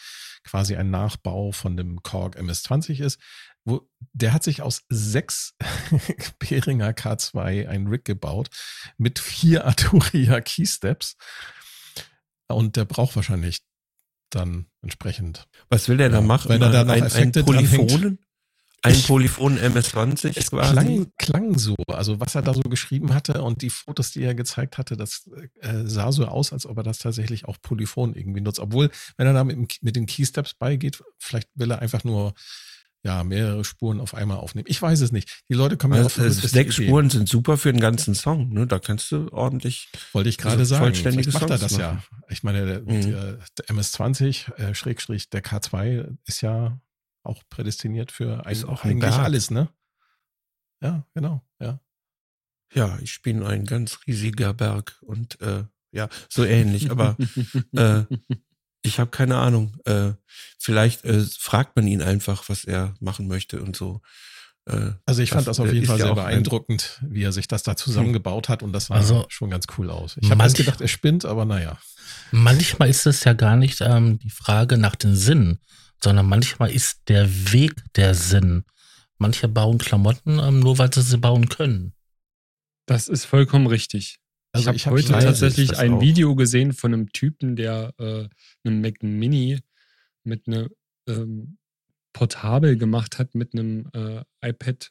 S2: quasi ein Nachbau von dem Korg MS-20 ist, wo, der hat sich aus sechs Behringer K2 ein Rig gebaut mit vier Arturia Keysteps. Und der braucht wahrscheinlich dann entsprechend.
S4: Was will der da
S2: Ja,
S4: machen?
S2: wenn er da noch
S4: ein, ein
S2: Effekte dranhängt.
S4: Polyphonen? Ein Polyphon MS-20
S2: Es
S4: quasi?
S2: klang, klang so, also was er da so geschrieben hatte und die Fotos, die er gezeigt hatte, das äh, sah so aus, als ob er das tatsächlich auch Polyphon irgendwie nutzt. Obwohl, wenn er da mit, mit den Keysteps beigeht, vielleicht will er einfach nur ja mehrere Spuren auf einmal aufnehmen. Ich weiß es nicht. Die Leute kommen ja auf
S4: Also, also sechs
S2: Ideen.
S4: Spuren sind super für den ganzen Song. Ne? Da kannst du ordentlich.
S2: Wollte ich gerade
S4: also
S2: sagen. Vielleicht macht er das ja.
S4: machen.
S2: Ich meine, der,
S4: Mhm.
S2: der MS-20, äh, Schrägstrich, der K2 ist ja auch prädestiniert für ein,
S4: auch
S2: eigentlich
S4: Berg.
S2: alles, ne? Ja, genau, ja.
S4: Ja, ich bin ein ganz riesiger Berg und äh, ja, so ähnlich. Aber äh, ich habe keine Ahnung. Äh, vielleicht äh, fragt man ihn einfach, was er machen möchte und so. Äh,
S2: Also ich
S4: Das,
S2: fand das auf
S4: äh,
S2: jeden Fall
S4: ja
S2: sehr beeindruckend, wie er sich das da zusammengebaut hat und das sah
S1: Also,
S2: schon ganz cool aus. Ich habe erst gedacht, er spinnt, aber naja.
S1: Manchmal ist es ja gar nicht ähm, die Frage nach den Sinn, sondern manchmal ist der Weg der Sinn. Manche bauen Klamotten ähm, nur, weil sie sie bauen können.
S3: Das ist vollkommen richtig.
S2: Also
S3: ich habe
S2: hab
S3: heute tatsächlich ein
S4: auch.
S3: Video gesehen von einem Typen, der äh, einen Mac Mini mit einem ähm, Portabel gemacht hat mit einem äh, iPad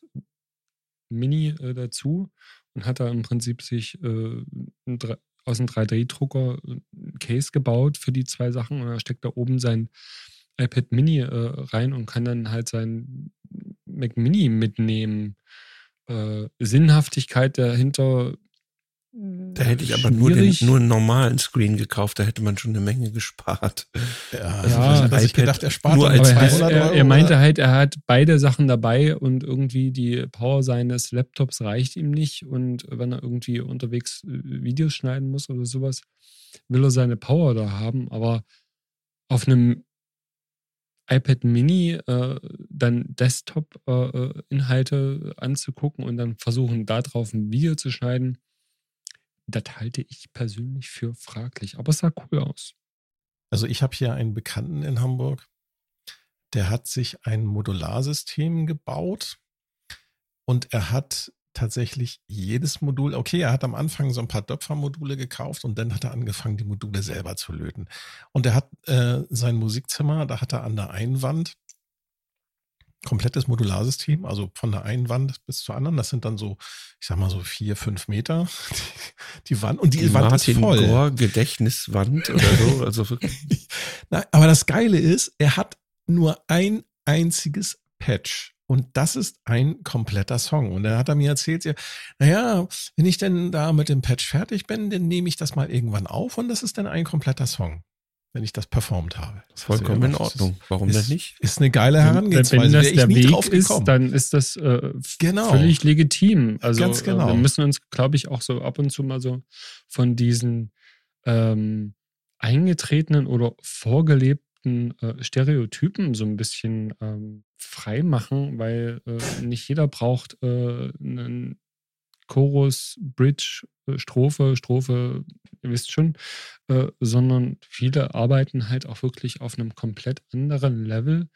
S3: Mini äh, dazu und hat da im Prinzip sich äh, aus einem 3D-Drucker ein Case gebaut für die zwei Sachen und er steckt da oben sein iPad Mini äh, rein und kann dann halt sein Mac Mini mitnehmen. Äh, Sinnhaftigkeit dahinter.
S4: da hätte ich aber nur, den, nur einen normalen Screen gekauft. Da hätte man schon eine Menge gespart.
S2: Ja,
S4: Also
S3: Ja,
S2: also, ich gedacht, er spart
S4: nur als
S3: Aber er,
S2: 200
S3: er,
S2: Euro.
S3: er meinte halt, er hat beide Sachen dabei und irgendwie die Power seines Laptops reicht ihm nicht. Und wenn er irgendwie unterwegs äh, Videos schneiden muss oder sowas, will er seine Power da haben. Aber auf einem iPad Mini äh, dann Desktop-Inhalte anzugucken und dann versuchen, darauf ein Video zu schneiden, das halte ich persönlich für fraglich. Aber es sah cool aus.
S2: Also ich habe hier einen Bekannten in Hamburg, der hat sich ein Modularsystem gebaut und er hat tatsächlich jedes Modul, okay, er hat am Anfang so ein paar Döpfer-Module gekauft und dann hat er angefangen, die Module selber zu löten. Und er hat äh, sein Musikzimmer, da hat er an der einen Wand komplettes Modularsystem, also von der einen Wand bis zur anderen. Das sind dann so, ich sag mal so vier, fünf Meter, die, die Wand. Und die,
S4: Die
S2: Wand
S4: Martin
S2: ist voll.
S4: Gore Gedächtniswand oder so. Also.
S2: Na, aber das Geile ist, er hat nur ein einziges Patch. Und das ist ein kompletter Song. Und dann hat er mir erzählt, ja, naja, wenn ich denn da mit dem Patch fertig bin, dann nehme ich das mal irgendwann auf und das ist dann ein kompletter Song, wenn ich das performt habe.
S4: Vollkommen in
S2: Also, das
S4: Ordnung. Warum
S2: ist,
S4: denn nicht?
S2: Ist eine geile Herangehensweise.
S3: wenn das der
S2: nie
S3: Weg ist, dann ist das äh,
S2: Genau.
S3: völlig legitim. Also
S2: Ganz genau.
S3: äh, wir müssen uns, glaube ich, auch so ab und zu mal so von diesen ähm, eingetretenen oder vorgelebten äh, Stereotypen so ein bisschen ähm, frei machen, weil äh, nicht jeder braucht äh, einen Chorus, Bridge, äh, Strophe, Strophe, ihr wisst schon, äh, sondern viele arbeiten halt auch wirklich auf einem komplett anderen Level.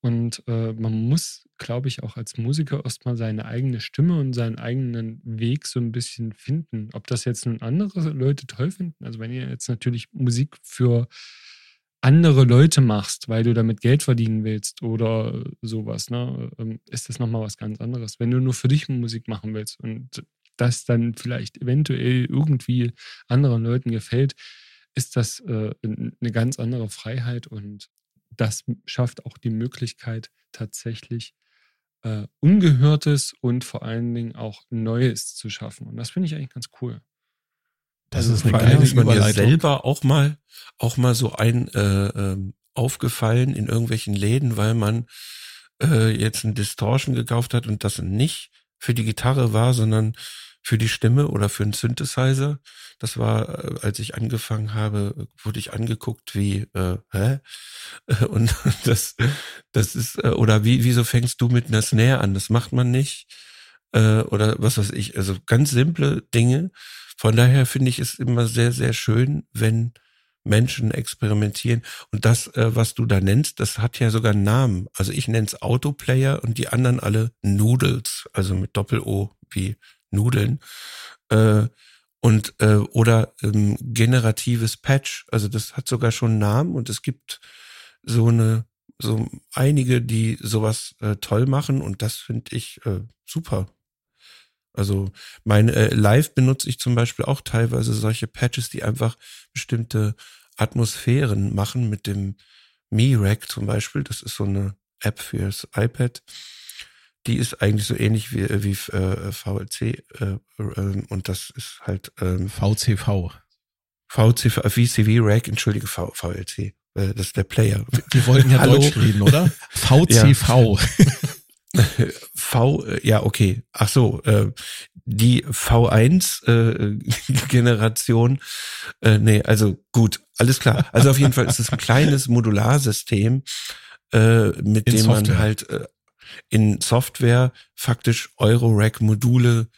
S3: Und äh, man muss, glaube ich, auch als Musiker erstmal seine eigene Stimme und seinen eigenen Weg so ein bisschen finden. Ob das jetzt nun andere Leute toll finden, also wenn ihr jetzt natürlich Musik für andere Leute machst, weil du damit Geld verdienen willst oder sowas, ne, ähm, ist das nochmal was ganz anderes. Wenn du nur für dich Musik machen willst und das dann vielleicht eventuell irgendwie anderen Leuten gefällt, ist das äh, eine ganz andere Freiheit und das schafft auch die Möglichkeit, tatsächlich äh, Ungehörtes und vor allen Dingen auch Neues zu schaffen. Und das finde ich eigentlich ganz cool.
S2: Das ist eine geile
S4: ist
S2: Überleitung.
S4: selber auch mal, auch mal so ein äh, ähm, aufgefallen in irgendwelchen Läden, weil man äh, jetzt ein Distortion gekauft hat und das nicht für die Gitarre war, sondern für die Stimme oder für einen Synthesizer. Das war, äh, als ich angefangen habe, wurde ich angeguckt wie, äh, hä? Und das, das ist, äh, oder wie, wieso fängst du mit einer Snare an? Das macht man nicht. Äh, oder was weiß ich. Also ganz simple Dinge. Von daher finde ich es immer sehr, sehr schön, wenn Menschen experimentieren. Und das, äh, was du da nennst, das hat ja sogar einen Namen. Also ich nenne es Autoplayer und die anderen alle Noodles, also mit Doppel-O wie Nudeln. Äh, und äh, oder ähm, generatives Patch. Also das hat sogar schon einen Namen und es gibt so eine so einige, die sowas äh, toll machen und das finde ich äh, super. Also mein äh, Live benutze ich zum Beispiel auch teilweise solche Patches, die einfach bestimmte Atmosphären machen mit dem Mi-Rack zum Beispiel. Das ist so eine App fürs iPad. Die ist eigentlich so ähnlich wie, wie äh, VLC äh, ähm, und das ist halt ähm,
S2: VCV.
S4: VCV, VCV Rack, entschuldige, v, VLC. Äh, das ist der Player.
S2: Wir wollten ja
S4: Hallo.
S2: Deutsch reden, oder? VCV.
S4: V, äh, ja, okay. Ach so, äh, die V1 äh, Generation. Äh, nee, also gut, alles klar. Also auf jeden Fall ist es ein kleines Modularsystem, äh, mit
S2: In
S4: dem
S2: Software.
S4: man halt äh, in Software faktisch Eurorack-Module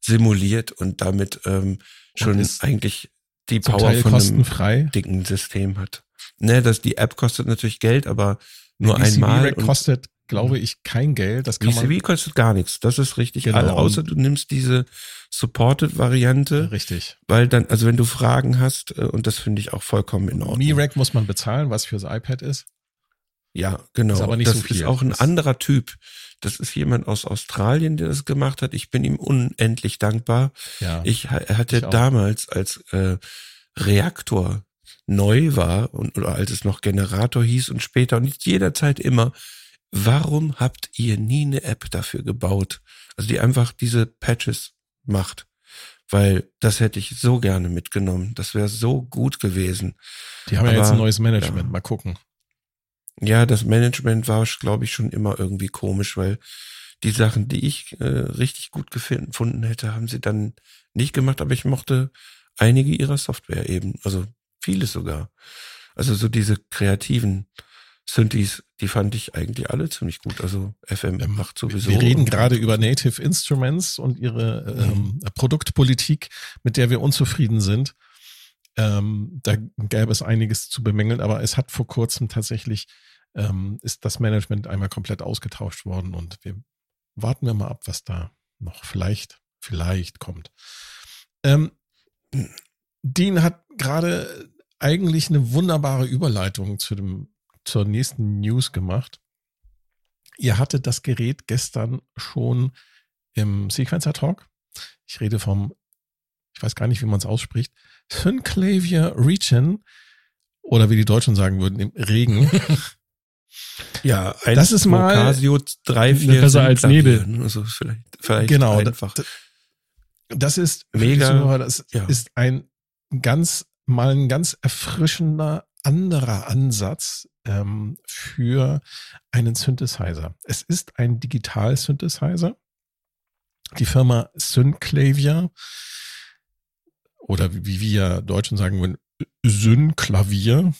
S4: simuliert und damit ähm, schon
S2: ist
S4: eigentlich die Power
S2: Teil
S4: von einem
S2: kostenfrei.
S4: dicken System hat. Ne, das, die App kostet natürlich Geld, aber nur einmal. Und-
S2: kostet, glaube ich, kein Geld. Das kann man
S4: VCV kostet gar nichts. Das ist richtig.
S2: Genau.
S4: Alle, außer du nimmst diese Supported-Variante,
S2: richtig.
S4: weil dann, also wenn du Fragen hast, äh, und das finde ich auch vollkommen in Ordnung.
S2: Mi-Rack muss man bezahlen, was fürs iPad ist.
S4: Ja, genau.
S2: Ist aber nicht
S4: das
S2: so viel.
S4: ist auch ein
S2: Das-
S4: anderer Typ. Das ist jemand aus Australien, der das gemacht hat. Ich bin ihm unendlich dankbar.
S2: Ja.
S4: Ich ha- hatte
S2: Ich
S4: damals, als äh, Reaktor neu war und oder als es noch Generator hieß und später und jederzeit immer, warum habt ihr nie eine App dafür gebaut? Also die einfach diese Patches macht. Weil das hätte ich so gerne mitgenommen. Das wäre so gut gewesen.
S2: Die haben ja
S4: aber-
S2: jetzt ein neues Management.
S4: ja.
S2: Mal gucken.
S4: Ja, das Management war, glaube ich, schon immer irgendwie komisch, weil die Sachen, die ich äh, richtig gut gefunden hätte, haben sie dann nicht gemacht, aber ich mochte einige ihrer Software eben, also vieles sogar. Also so diese kreativen Synthes, die fand ich eigentlich alle ziemlich gut. Also FM
S2: Ähm,
S4: macht sowieso.
S2: Wir reden gerade über Native Instruments und ihre ähm, Produktpolitik, mit der wir unzufrieden sind. Ähm, da gäbe es einiges zu bemängeln, aber es hat vor kurzem tatsächlich ähm, ist das Management einmal komplett ausgetauscht worden und wir warten wir mal ab, was da noch vielleicht, vielleicht kommt. Ähm, Dean hat gerade eigentlich eine wunderbare Überleitung zu dem, zur nächsten News gemacht. Ihr hattet das Gerät gestern schon im Sequencer Talk. Ich rede vom, ich weiß gar nicht, wie man es ausspricht, Synclavier Region oder wie die Deutschen sagen würden, im Regen.
S4: Ja, eins,
S2: Das ist mal-
S4: Casio, drei, vier
S3: Besser als Nebel.
S4: ne? Also vielleicht, vielleicht
S2: genau.
S4: einfach.
S2: Das, das ist
S4: Mega,
S2: das
S4: ja.
S2: ist ein ganz, mal ein ganz erfrischender anderer Ansatz ähm, für einen Synthesizer. Es ist ein Digital-Synthesizer. Die Firma Synclavier oder wie wir Deutschen sagen würden, Synklavier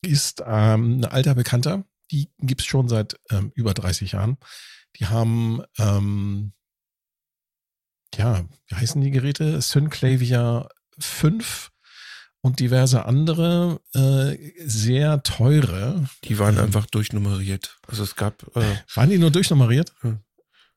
S2: ist ähm, ein alter Bekannter. Die gibt's schon seit ähm, über 30 Jahren. Die haben ähm, ja, wie heißen die Geräte? Synclavier 5 und diverse andere äh, sehr teure.
S4: Die waren
S2: Ähm.
S4: einfach durchnummeriert. Also es gab äh,
S2: Waren die nur durchnummeriert?
S4: Hm.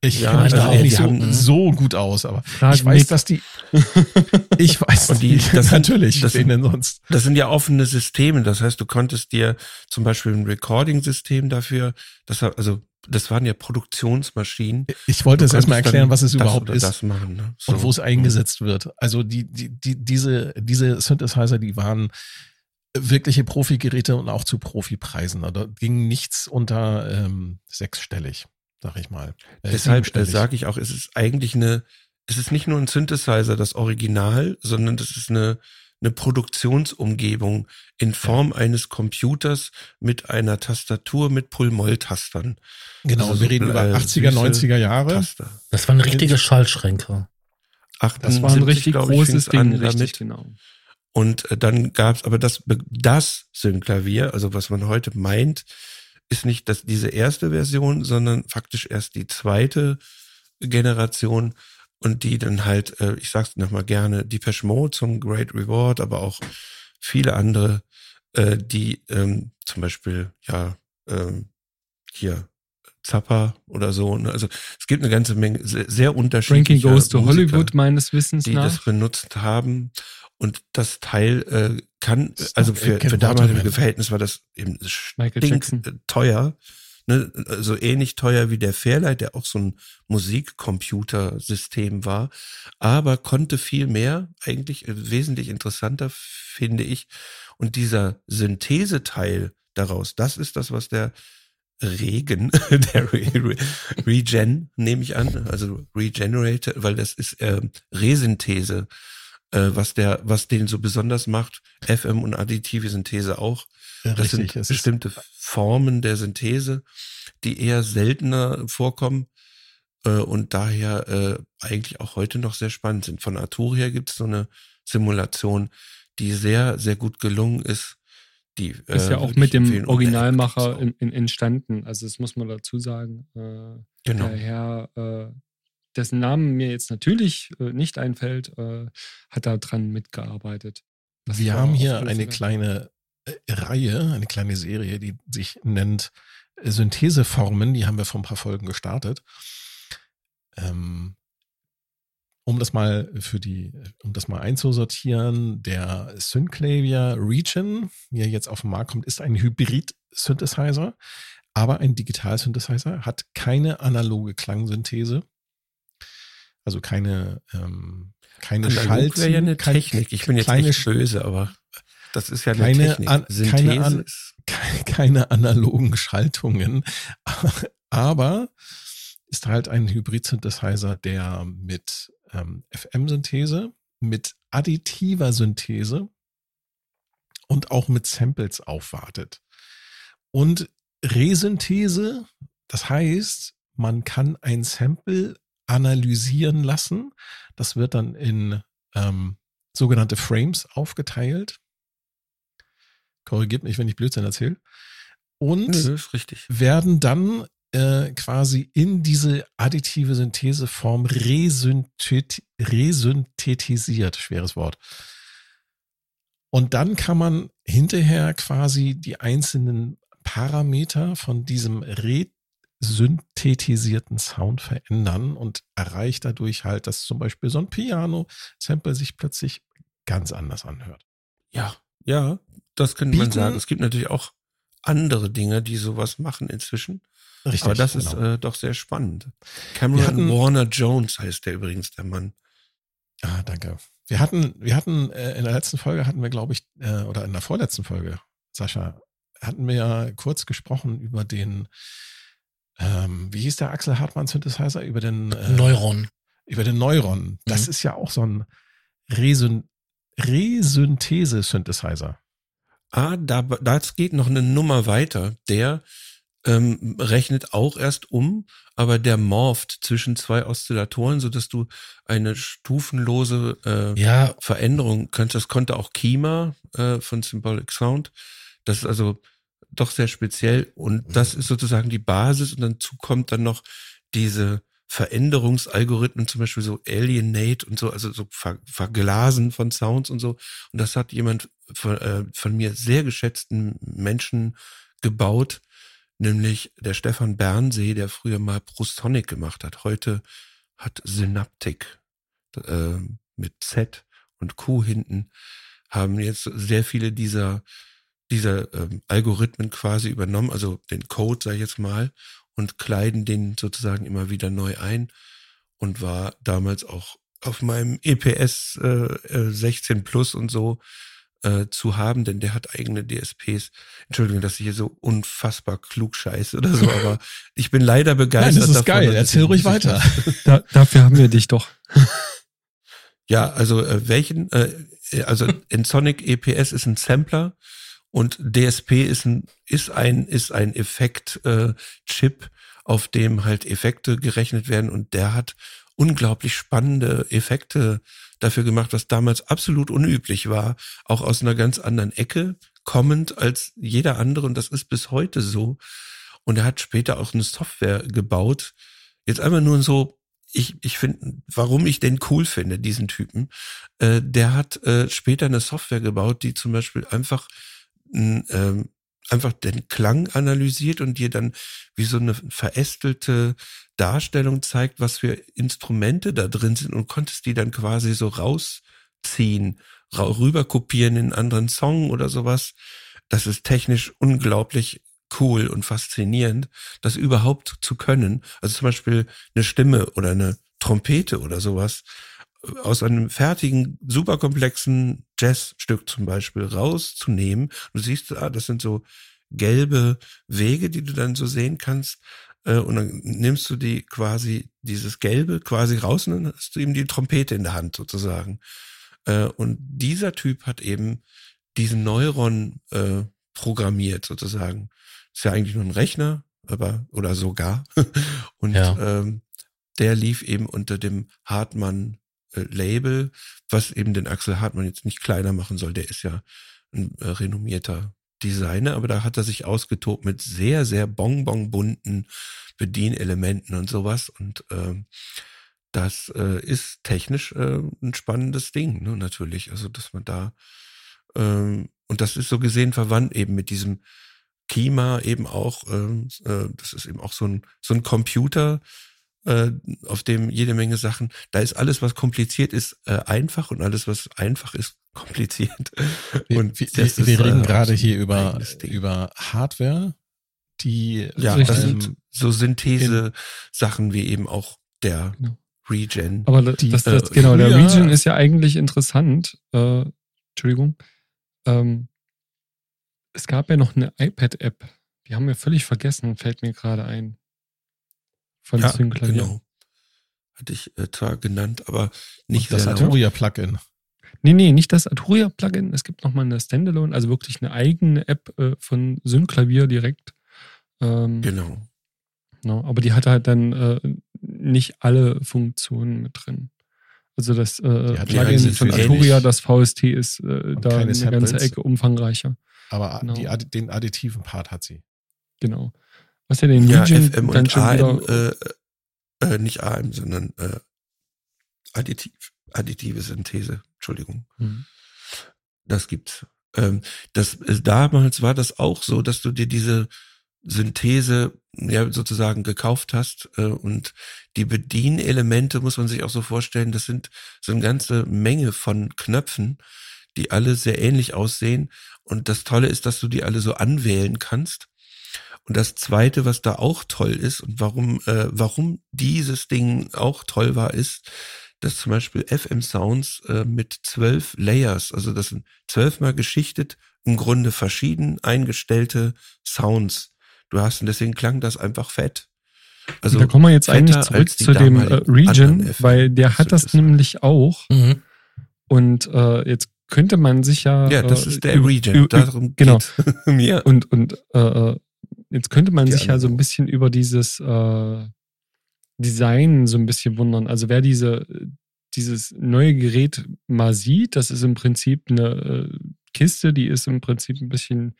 S2: Ich
S4: Ja,
S2: kenne mich da
S3: also,
S2: auch
S3: die
S2: nicht so,
S4: haben-
S2: so gut aus, aber ich weiß,
S3: Nick.
S2: dass die. Ich weiß,
S4: Und die- das sind-
S2: natürlich.
S4: das sind-
S2: denn sonst?
S4: Das sind ja offene Systeme. Das heißt, du konntest dir zum Beispiel ein Recording-System dafür, das also das waren ja Produktionsmaschinen.
S2: Ich wollte jetzt erstmal erklären, was es überhaupt ist
S4: Das machen, ne? So.
S2: und wo es eingesetzt wird. Also die, die, die, diese, diese Synthesizer, die waren wirkliche Profi-Geräte und auch zu Profipreisen. Da ging nichts unter ähm, sechsstellig, sag ich mal. Äh,
S4: Deshalb äh, sage ich auch, es ist eigentlich eine, es ist nicht nur ein Synthesizer, das Original, sondern das ist eine, eine Produktionsumgebung in Form eines Computers mit einer Tastatur mit Pull-Moll-Tastern.
S2: Genau,
S4: also
S2: wir reden über
S4: äh,
S2: 80er,
S4: süße
S2: 90er Jahre.
S4: Taster.
S1: Das waren richtige Schaltschränke.
S2: Das
S3: war ein
S4: 78,
S3: richtig
S4: ich,
S3: großes Ding,
S4: an
S3: richtig,
S4: damit.
S3: genau.
S4: Und äh, dann gab's aber das, das Synklavier, also was man heute meint, ist nicht das, diese erste Version, sondern faktisch erst die zweite Generation und die dann halt, äh, ich sag's nochmal gerne, die Mode zum Great Reward, aber auch viele andere, äh, die ähm, zum Beispiel, ja, ähm, hier Zappa oder so. Ne? Also es gibt eine ganze Menge sehr, sehr unterschiedliche
S3: Goes to Hollywood meines Wissens
S4: die
S3: nach.
S4: das benutzt haben. Und das Teil äh, kann,
S2: Stop
S4: also für, für damalige. Verhältnisse war das eben äh, teuer. Ne? So ähnlich teuer wie der Fairlight, der auch so ein Musikcomputersystem war, aber konnte viel mehr, eigentlich äh, wesentlich interessanter, finde ich. Und dieser Syntheseteil daraus, das ist das, was der Regen, der Re Re Regen, nehme ich an, also Regenerate, weil das ist ähm, Resynthese, äh, was der, was den so besonders macht. FM und additive Synthese auch.
S2: Ja,
S4: Das
S2: richtig.
S4: sind bestimmte Formen der Synthese, die eher seltener vorkommen äh, und daher äh, eigentlich auch heute noch sehr spannend sind. Von Arturia gibt es so eine Simulation, die sehr, sehr gut gelungen ist. Die,
S3: ist
S4: äh,
S3: ja auch
S4: würde
S3: mit dem Originalmacher in, in, entstanden. Also das muss man dazu sagen. Äh,
S4: auch. Genau.
S3: Der Herr, äh, dessen Namen mir jetzt natürlich äh, nicht einfällt, äh, hat da dran mitgearbeitet. Das
S2: wir haben hier eine
S3: Fälle-
S2: kleine äh, Reihe, eine kleine Serie, die sich nennt äh, Syntheseformen. Die haben wir vor ein paar Folgen gestartet. Ähm, um das mal für die, um das mal einzusortieren, der Synclavier Region, wie er jetzt auf den Markt kommt, ist ein Hybrid-Synthesizer, aber ein Digital-Synthesizer, hat keine analoge Klangsynthese. Also keine, ähm, keine
S4: Analog wäre ja eine Technik. Ich bin jetzt
S2: kleine
S4: echt böse, aber das ist ja eine
S2: Keine
S4: Technik.
S2: an- keine an- keine analogen Schaltungen, aber ist halt ein Hybrid-Synthesizer, der mit ähm, FM-Synthese, mit additiver Synthese und auch mit Samples aufwartet. Und Resynthese, das heißt, man kann ein Sample analysieren lassen. Das wird dann in ähm, sogenannte Frames aufgeteilt. Korrigiert mich, wenn ich Blödsinn erzähle. Und
S4: Nö,
S2: werden dann äh, quasi in diese additive Syntheseform resyntheti resynthetisiert. Schweres Wort. Und dann kann man hinterher quasi die einzelnen Parameter von diesem resynthetisierten Sound verändern und erreicht dadurch halt, dass zum Beispiel so ein Piano-Sample sich plötzlich ganz anders anhört.
S4: Ja, ja, das könnte man
S2: Bieten-
S4: sagen. Es gibt natürlich auch andere Dinge, die sowas machen inzwischen.
S2: Richtig.
S4: Aber das
S2: genau.
S4: ist äh, doch sehr spannend. Cameron
S2: Wir hatten-
S4: Warner Jones heißt der übrigens, der Mann.
S2: Ah, danke. Wir hatten, wir hatten äh, in der letzten Folge hatten wir, glaube ich, äh, oder in der vorletzten Folge, Sascha, hatten wir ja kurz gesprochen über den, ähm, wie hieß der Axel Hartmann Synthesizer, über den äh,
S1: Neuron.
S2: über den Neuron. Das
S1: Mhm.
S2: ist ja auch so ein Resyn Resynthese-Synthesizer.
S4: Ah, da, das geht noch eine Nummer weiter. Der ähm, rechnet auch erst um, aber der morpht zwischen zwei Oszillatoren, so dass du eine stufenlose äh,
S1: Ja,
S4: Veränderung könntest. Das konnte auch Kima äh, von Symbolic Sound. Das ist also doch sehr speziell und das ist sozusagen die Basis und dazu kommt dann noch diese Veränderungsalgorithmen, zum Beispiel so Alienate und so, also so Ver Verglasen von Sounds und so. Und das hat jemand von, äh, von mir sehr geschätzten Menschen gebaut, nämlich der Stefan Bernsee, der früher mal Prostonic gemacht hat. Heute hat Synaptic äh, mit Z und Q hinten, haben jetzt sehr viele dieser diese ähm, Algorithmen quasi übernommen, also den Code, sag ich jetzt mal, und kleiden den sozusagen immer wieder neu ein und war damals auch auf meinem EPS äh, 16 Plus und so äh, zu haben, denn der hat eigene DSPs. Entschuldigung, dass ich hier so unfassbar klug scheiße oder so, aber ich bin leider begeistert.
S2: Nein, das ist
S4: davon,
S2: geil. Erzähl ruhig weiter.
S3: Da, dafür haben wir dich doch.
S4: Ja, also äh, welchen, äh, also in Sonic EPS ist ein Sampler und DSP ist ein ist ein ist ein Effekt äh, Chip, auf dem halt Effekte gerechnet werden und der hat unglaublich spannende Effekte dafür gemacht, was damals absolut unüblich war, auch aus einer ganz anderen Ecke kommend als jeder andere und das ist bis heute so. Und er hat später auch eine Software gebaut. Jetzt einfach nur so ich, ich finde, warum ich den cool finde, diesen Typen, äh, der hat äh, später eine Software gebaut, die zum Beispiel einfach ähm, einfach den Klang analysiert und dir dann wie so eine verästelte Darstellung zeigt, was für Instrumente da drin sind und konntest die dann quasi so rausziehen, ra rüber kopieren in einen anderen Song oder sowas. Das ist technisch unglaublich cool und faszinierend, das überhaupt zu können. Also zum Beispiel eine Stimme oder eine Trompete oder sowas aus einem fertigen, superkomplexen Jazzstück zum Beispiel rauszunehmen. Du siehst, ah, das sind so gelbe Wege, die du dann so sehen kannst. Äh, und dann nimmst du die quasi, dieses Gelbe quasi raus und dann hast du eben die Trompete in der Hand sozusagen. Äh, und dieser Typ hat eben diesen Neuron äh, programmiert sozusagen. Ist ja eigentlich nur ein Rechner, aber oder sogar. Und
S1: Ja.
S4: ähm, der lief eben unter dem Hartmann äh, Label, was eben den Axel Hartmann jetzt nicht kleiner machen soll. Der ist ja ein äh, renommierter Designer, aber da hat er sich ausgetobt mit sehr, sehr bonbon-bunten Bedienelementen und sowas. Und ähm, das äh, ist technisch äh, ein spannendes Ding, ne, natürlich. Also, dass man da ähm, und das ist so gesehen verwandt eben mit diesem Kima eben auch, ähm, äh, das ist eben auch so ein, so ein Computer, äh, auf dem jede Menge Sachen, da ist alles, was kompliziert ist, äh, einfach und alles, was einfach ist, kompliziert.
S2: Wir,
S4: Und
S2: wir,
S4: das
S2: wir,
S4: ist,
S2: wir reden
S4: äh,
S2: gerade hier über, über Hardware, die
S4: Ja, das
S2: ähm,
S4: sind so Synthese-Sachen wie eben auch der
S3: Genau.
S4: Regen.
S3: Aber das,
S2: Die,
S3: das, das
S4: äh,
S3: genau, der
S2: früher-
S3: Region ist ja eigentlich interessant. Äh, Entschuldigung. Ähm, es gab ja noch eine iPad-App. Die haben wir völlig vergessen, fällt mir gerade ein. Von
S4: ja,
S3: Synclavier.
S4: genau. Hatte ich äh, zwar genannt, aber nicht
S2: das. Arturia-Plugin.
S3: Nee, nee, nicht das Arturia-Plugin. Es gibt nochmal eine Standalone, also wirklich eine eigene App äh, von Synclavier direkt. Ähm,
S4: Genau.
S3: genau, aber die hat halt dann äh, nicht alle Funktionen mit drin. Also das äh, Plugin von. Arturia, das VST, ist äh, da eine
S2: Samples.
S3: ganze Ecke umfangreicher.
S2: Aber
S3: Genau.
S2: die, den additiven Part hat sie.
S3: Genau. Was ja den
S4: Ja,
S3: Region
S4: FM
S3: dann
S4: und
S3: schon
S4: AM,
S3: wieder.
S4: äh, äh, nicht AM, sondern äh, additiv, additive Synthese, Entschuldigung.
S3: Hm.
S4: Das gibt's. Ähm, das äh, damals war das auch so, dass du dir diese Synthese ja sozusagen gekauft hast äh, und die Bedienelemente muss man sich auch so vorstellen, das sind so eine ganze Menge von Knöpfen, die alle sehr ähnlich aussehen und das Tolle ist, dass du die alle so anwählen kannst. Und das zweite, was da auch toll ist und warum, äh, warum dieses Ding auch toll war, ist, dass zum Beispiel FM Sounds äh, mit zwölf Layers, also das sind zwölfmal geschichtet, im Grunde verschieden eingestellte Sounds. Du hast und deswegen klang das einfach fett. Also
S3: da kommen wir jetzt eigentlich zurück zu dem äh, Region, weil der hat das nämlich auch.
S1: Mhm.
S3: Und äh, jetzt könnte man sich ja.
S4: ja, das
S3: äh,
S4: ist der Region. Darum
S3: genau.
S4: geht's mir.
S3: Und, und äh, äh, jetzt könnte man
S4: Die
S3: sich ja so ein bisschen über dieses äh, Design so ein bisschen wundern. Also wer diese, dieses neue Gerät mal sieht, das ist im Prinzip eine äh, Kiste, die ist im Prinzip ein bisschen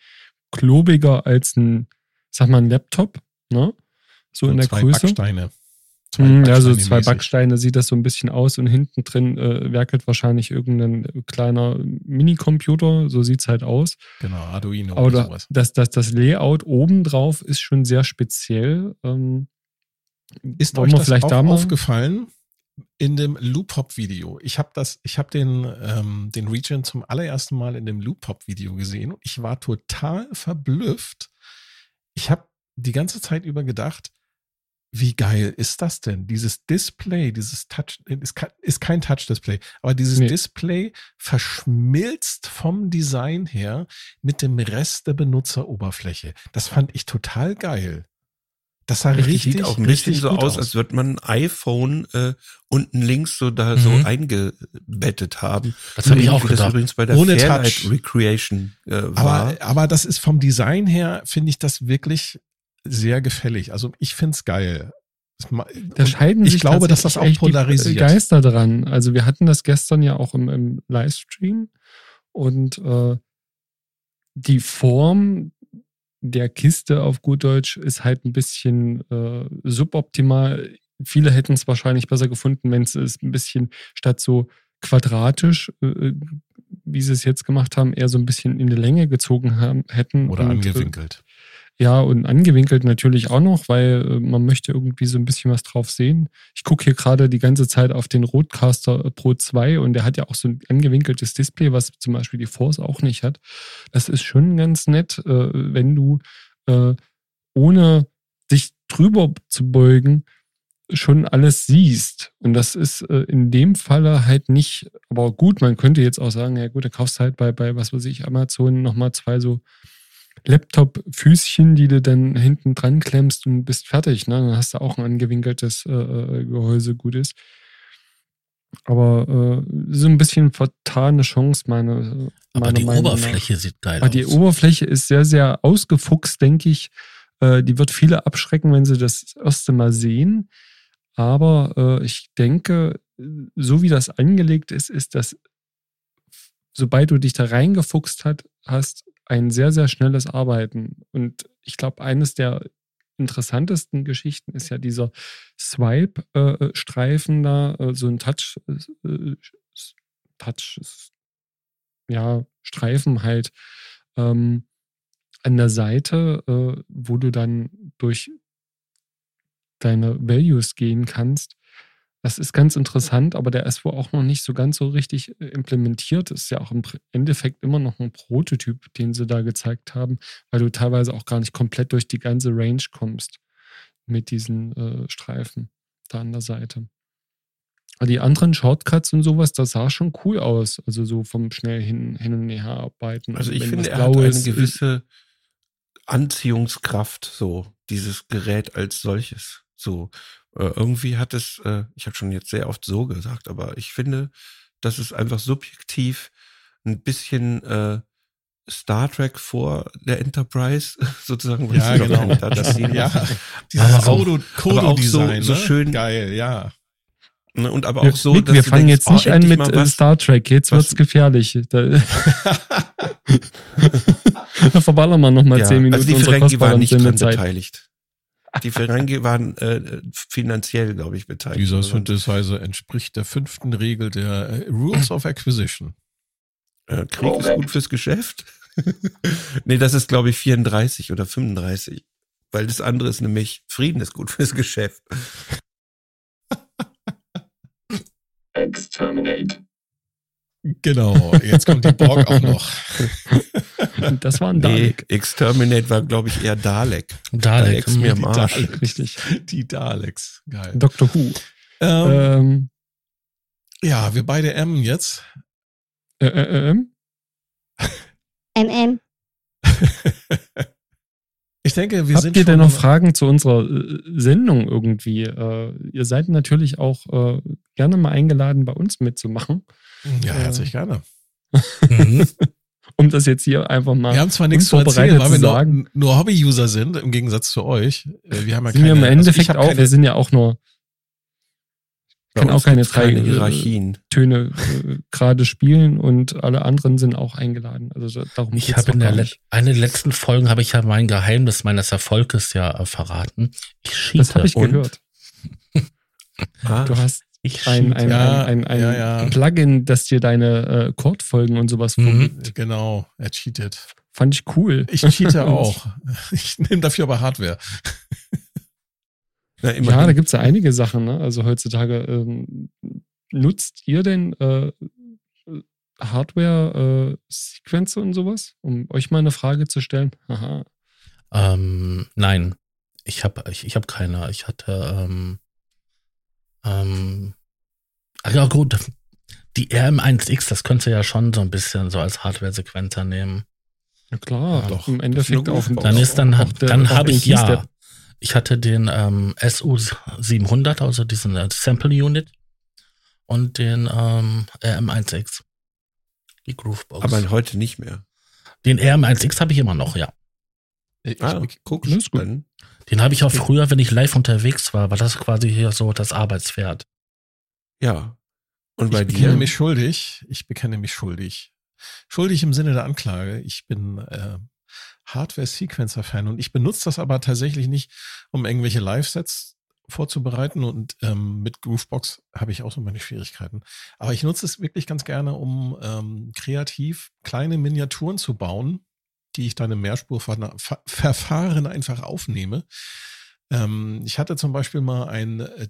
S3: klobiger als ein, sag mal, ein Laptop, ne? So in der
S2: zwei
S3: Größe.
S2: Backsteine.
S3: Mm, Ja, so zwei. Backsteine sieht das so ein bisschen aus und hinten drin äh, werkelt wahrscheinlich irgendein kleiner Minicomputer, so sieht's halt aus.
S2: Genau, Arduino oder
S3: Aber
S2: sowas.
S3: das, das, das Layout obendrauf ist schon sehr speziell. Ähm,
S2: Ist euch das
S3: vielleicht
S2: auch
S3: da
S2: aufgefallen? in dem Loop-Hop-Video. Ich habe das, ich habe den, ähm, den Region zum allerersten Mal in dem Loop-Hop-Video gesehen und ich war total verblüfft. Ich habe die ganze Zeit über gedacht, wie geil ist das denn? Dieses Display, dieses Touch, ist, ist kein Touch-Display, aber dieses nee. Display verschmilzt vom Design her mit dem Rest der Benutzeroberfläche. Das fand ich total geil. Das sah richtig,
S4: sieht auch ein bisschen so aus, aus, als würde man ein iPhone äh, unten links so da mhm. so eingebettet haben.
S1: Das habe ich auch gedacht. Das
S4: übrigens bei der Ohne Fairlight Touch. Recreation äh, war.
S2: Aber, aber das ist vom Design her, finde ich das wirklich sehr gefällig. Also ich find's geil.
S3: Da scheiden
S2: ich
S3: sich
S2: glaube, dass das auch polarisiert.
S3: Geister dran. Also wir hatten das gestern ja auch im, im Livestream und äh, die Form der Kiste auf gut Deutsch ist halt ein bisschen äh, suboptimal. Viele hätten es wahrscheinlich besser gefunden, wenn es ein bisschen statt so quadratisch, äh, wie sie es jetzt gemacht haben, eher so ein bisschen in die Länge gezogen haben, hätten.
S2: Oder und, äh, angewinkelt.
S3: Ja, und angewinkelt natürlich auch noch, weil äh, man möchte irgendwie so ein bisschen was drauf sehen. Ich gucke hier gerade die ganze Zeit auf den Roadcaster Pro 2 und der hat ja auch so ein angewinkeltes Display, was zum Beispiel die Force auch nicht hat. Das ist schon ganz nett, äh, wenn du äh, ohne dich drüber zu beugen, schon alles siehst. Und das ist in dem Falle halt nicht, aber gut, man könnte jetzt auch sagen, ja gut, da kaufst du halt bei, bei was weiß ich, Amazon nochmal zwei so Laptop-Füßchen, die du dann hinten dran klemmst und bist fertig. Ne? Dann hast du auch ein angewinkeltes äh, äh Gehäuse, gut ist. Aber äh, so ein bisschen vertane Chance, meine.
S1: Aber die Meinung Oberfläche nach. sieht geil
S3: Aber
S1: aus.
S3: Die Oberfläche ist sehr, sehr ausgefuchst, denke ich. Äh, die wird viele abschrecken, wenn sie das erste Mal sehen. Aber äh, ich denke, so wie das angelegt ist, ist das, sobald du dich da reingefuchst hat, hast, ein sehr, sehr schnelles Arbeiten. Und ich glaube, eines der interessantesten Geschichten ist ja dieser Swipe-Streifen da, äh, so ein Touch, äh, Touch, ja, Streifen halt ähm, an der Seite, äh, wo du dann durch deine Values gehen kannst das ist ganz interessant, aber der ist wohl auch noch nicht so ganz so richtig äh, implementiert. Ist ja auch im Endeffekt immer noch ein Prototyp, den sie da gezeigt haben, weil du teilweise auch gar nicht komplett durch die ganze Range kommst mit diesen äh, Streifen da an der Seite. Aber die anderen Shortcuts und sowas, das sah schon cool aus. Also so vom schnell hin, hin und her arbeiten.
S4: Also ich finde, er hat eine gewisse Anziehungskraft, so dieses Gerät als solches. So, äh, irgendwie hat es, äh, ich habe schon jetzt sehr oft so gesagt, aber ich finde, dass es einfach subjektiv ein bisschen äh, Star Trek vor der Enterprise sozusagen.
S2: Ja, genau. Da, das, ja, dieses Kodo-Design, so, so,
S4: so schön
S2: geil, ja.
S4: Ne, und aber auch so,
S3: Nick, wir fangen denkst, jetzt nicht oh, an mit was, Star Trek. Jetzt was, wird's gefährlich. Da, da verballern wir noch mal ja, zehn Minuten. Also
S4: die Ferengi waren nicht dran beteiligt. Die Ferengi waren äh, finanziell, glaube ich, beteiligt.
S2: Dieser Synthesizer entspricht der fünften Regel der äh, Rules of Acquisition.
S4: Äh, Krieg ist gut fürs Geschäft. nee, das ist, glaube ich, 34 oder 35. Weil das andere ist nämlich, Frieden ist gut fürs Geschäft.
S2: Exterminate. Genau, jetzt kommt die Borg auch noch.
S3: Das war ein Dalek.
S4: Nee, Exterminate war, glaube ich, eher Dalek.
S1: Dalek,
S4: Daleks mir am Arsch.
S2: Dalek, richtig. Die Daleks, geil.
S3: Dr. Who.
S2: Ähm, ähm, ja, wir beide M jetzt.
S3: Äh, äh, M?
S5: MM.
S2: Ich denke, wir
S3: Habt
S2: sind.
S3: Habt ihr denn noch Fragen zu unserer äh, Sendung irgendwie? Äh, ihr seid natürlich auch äh, gerne mal eingeladen, bei uns mitzumachen.
S2: Ja, herzlich gerne.
S3: Mhm. um das jetzt hier einfach mal
S2: Wir haben zwar nichts zu erzählen, weil wir nur, nur Hobby-User sind, im Gegensatz zu euch.
S3: Äh, wir haben ja sind keine, wir im also Endeffekt also auch, keine, wir sind ja auch nur kann auch keine drei
S4: keine Hierarchien.
S3: Töne äh, gerade spielen und alle anderen sind auch eingeladen. Also darum
S1: ich habe in der Le eine der letzten Folgen habe ich ja mein Geheimnis meines Erfolges ja äh, verraten. Ich
S3: cheate. Das habe ich gehört. ah. Du hast ich ein, ein, ja, ein, ein, ja, ja. Plugin, das dir deine äh, Chordfolgen und sowas
S2: mhm. vorgibt. Genau, er cheatet.
S3: Fand ich cool.
S2: Ich cheate auch. Ich nehme dafür aber Hardware.
S4: Na,
S3: Ja, da gibt's ja einige Sachen. Ne? Also heutzutage ähm, nutzt ihr denn äh, Hardware-Sequencer und sowas, um euch mal eine Frage zu stellen? Haha.
S1: Ähm, nein, ich habe ich, ich hab keine. Ich hatte, ähm, ähm, ja gut, die RM1X, das könnt ihr ja schon so ein bisschen so als Hardware-Sequenzer nehmen.
S3: Ja klar,
S1: Ja,
S3: doch. Im Endeffekt auch.
S4: Groovebox.
S1: Dann ist dann,
S3: auch der-
S1: dann habe ich ja. Ich hatte den ähm, SU700, also diesen äh, Sample Unit und den ähm, RM1X. Die Groovebox.
S4: Aber heute nicht mehr.
S1: den RM1X habe ich immer noch, ja.
S2: Ich,
S4: Ah,
S2: ich,
S4: guck.
S1: Den habe ich auch früher, wenn ich live unterwegs war, war das quasi hier so das Arbeitspferd.
S4: Ja. Und bei
S2: ich bekenne
S4: dir?
S2: mich schuldig. Ich bekenne mich schuldig. Schuldig im Sinne der Anklage. Ich bin äh, Hardware-Sequencer-Fan und ich benutze das aber tatsächlich nicht, um irgendwelche Live-Sets vorzubereiten und ähm, mit Groovebox habe ich auch so meine Schwierigkeiten. Aber ich nutze es wirklich ganz gerne, um ähm, kreativ kleine Miniaturen zu bauen, die ich dann im Mehrspurverfahren einfach aufnehme. Ähm, ich hatte zum Beispiel mal ein äh,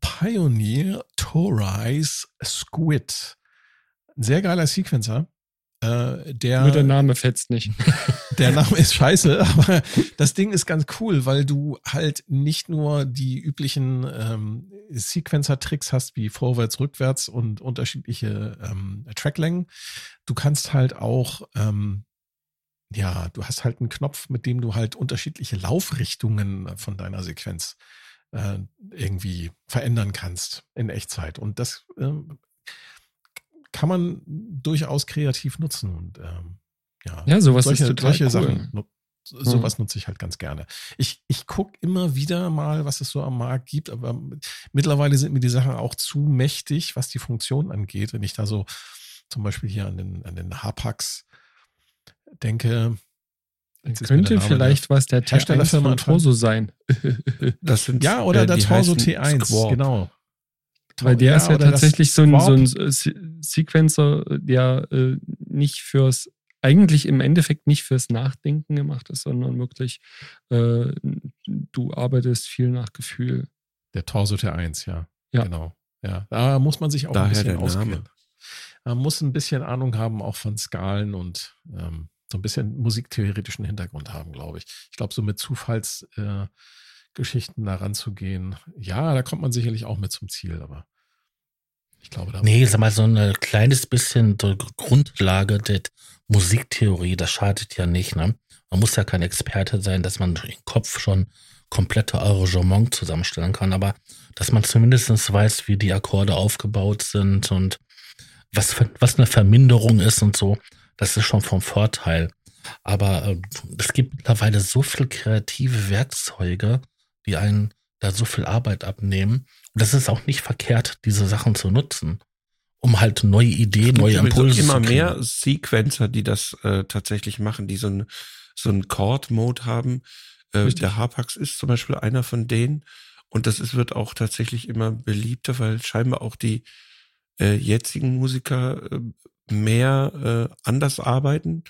S2: Pioneer Torize Squid. Ein sehr geiler Sequencer. Äh, der,
S3: Nur der Name fetzt nicht.
S2: der Name ist scheiße, aber das Ding ist ganz cool, weil du halt nicht nur die üblichen ähm, Sequencer-Tricks hast, wie vorwärts, rückwärts und unterschiedliche ähm, Tracklängen. Du kannst halt auch, ähm, ja, du hast halt einen Knopf, mit dem du halt unterschiedliche Laufrichtungen von deiner Sequenz äh, irgendwie verändern kannst in Echtzeit. Und das ähm, kann man durchaus kreativ nutzen. Und ähm, ja,
S3: Ja, sowas
S2: solche,
S3: ist
S2: solche
S3: cool.
S2: Sachen. nu- Sowas nutze ich halt ganz gerne. Ich, ich gucke immer wieder mal, was es so am Markt gibt, aber mittlerweile sind mir die Sachen auch zu mächtig, was die Funktion angeht. Wenn ich da so zum Beispiel hier an den, an den Hapax denke, jetzt
S3: Könnte vielleicht was der T1
S2: Herstellerfirma
S3: von Torso sein.
S4: Das sind,
S2: Ja, oder
S4: äh,
S2: der Torso
S4: heißen
S2: T1,
S4: Squad.
S2: genau.
S3: Weil der
S2: Ja,
S3: ist ja tatsächlich so ein, so ein
S2: Squab.
S3: Se- Sequencer, der äh, nicht fürs, eigentlich im Endeffekt nicht fürs Nachdenken gemacht ist, sondern wirklich, äh, du arbeitest viel nach Gefühl.
S2: Der Torso T1, ja.
S3: Ja.
S2: Genau. Ja, da muss man sich auch
S4: Daher
S2: ein bisschen auskennen. Man muss ein bisschen Ahnung haben, auch von Skalen und ähm, so ein bisschen musiktheoretischen Hintergrund haben, glaube ich. Ich glaube, so mit Zufallsgeschichten äh, Geschichten da ranzugehen, ja, da kommt man sicherlich auch mit zum Ziel, aber ich glaube, da
S1: Nee, sag mal, so ein kleines bisschen so Grundlage der Musiktheorie, das schadet ja nicht, ne? Man muss ja kein Experte sein, dass man im Kopf schon komplette Arrangement zusammenstellen kann, aber dass man zumindest weiß, wie die Akkorde aufgebaut sind und was, für, was eine Verminderung ist und so, das ist schon vom Vorteil. Aber äh, es gibt mittlerweile so viel kreative Werkzeuge, die einen da so viel Arbeit abnehmen. Und das ist auch nicht verkehrt, diese Sachen zu nutzen, um halt neue Ideen,
S4: Es
S1: neue
S4: gibt
S1: Impulse
S4: immer
S1: zu kriegen.
S4: mehr Sequencer, die das äh, tatsächlich machen, die so ein so ein Chord-Mode haben. Äh, der Harpax ist zum Beispiel einer von denen. Und das ist, wird auch tatsächlich immer beliebter, weil scheinbar auch die äh, jetzigen Musiker äh, mehr äh, anders arbeiten.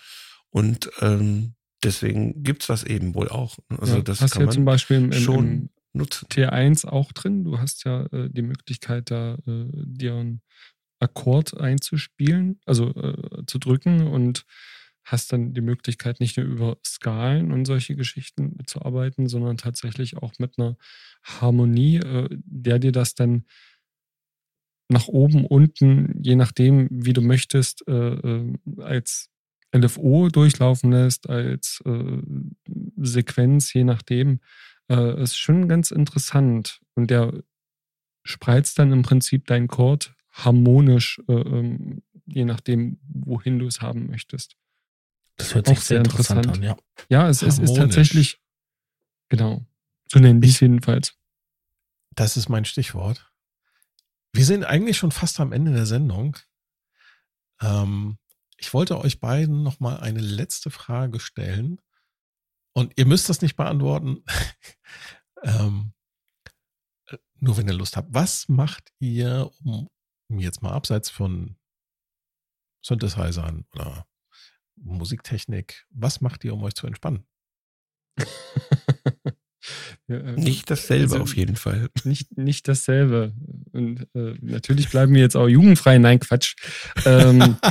S4: Und ähm, deswegen gibt's das eben wohl auch. Also
S3: ja,
S4: das
S3: hast
S4: kann
S3: ja
S4: man
S3: zum Beispiel im, im,
S4: schon
S3: im
S4: nutzen.
S3: T1 auch drin. Du hast ja äh, die Möglichkeit, da äh, dir einen Akkord einzuspielen, also äh, zu drücken und hast dann die Möglichkeit, nicht nur über Skalen und solche Geschichten zu arbeiten, sondern tatsächlich auch mit einer Harmonie, äh, der dir das dann nach oben, unten, je nachdem, wie du möchtest, äh, äh, als LFO durchlaufen lässt, als äh, Sequenz, je nachdem. Äh, ist schon ganz interessant. Und der spreizt dann im Prinzip deinen Chord harmonisch, äh, ähm, je nachdem, wohin du es haben möchtest.
S1: Das hört
S3: auch
S1: sich sehr interessant,
S3: interessant.
S1: an, ja.
S3: Ja, es, es ist tatsächlich, genau, so nennen die es jedenfalls.
S2: Das ist mein Stichwort. Wir sind eigentlich schon fast am Ende der Sendung. Ähm, ich wollte euch beiden noch mal eine letzte Frage stellen. Und ihr müsst das nicht beantworten. ähm, nur wenn ihr Lust habt. Was macht ihr, um, um jetzt mal abseits von Synthesizern oder Musiktechnik, was macht ihr, um euch zu entspannen?
S3: Äh,
S4: Nicht dasselbe
S3: also-
S4: auf jeden Fall.
S3: nicht, nicht dasselbe. Und äh, natürlich bleiben wir jetzt auch jugendfrei. Nein, Quatsch. Ähm,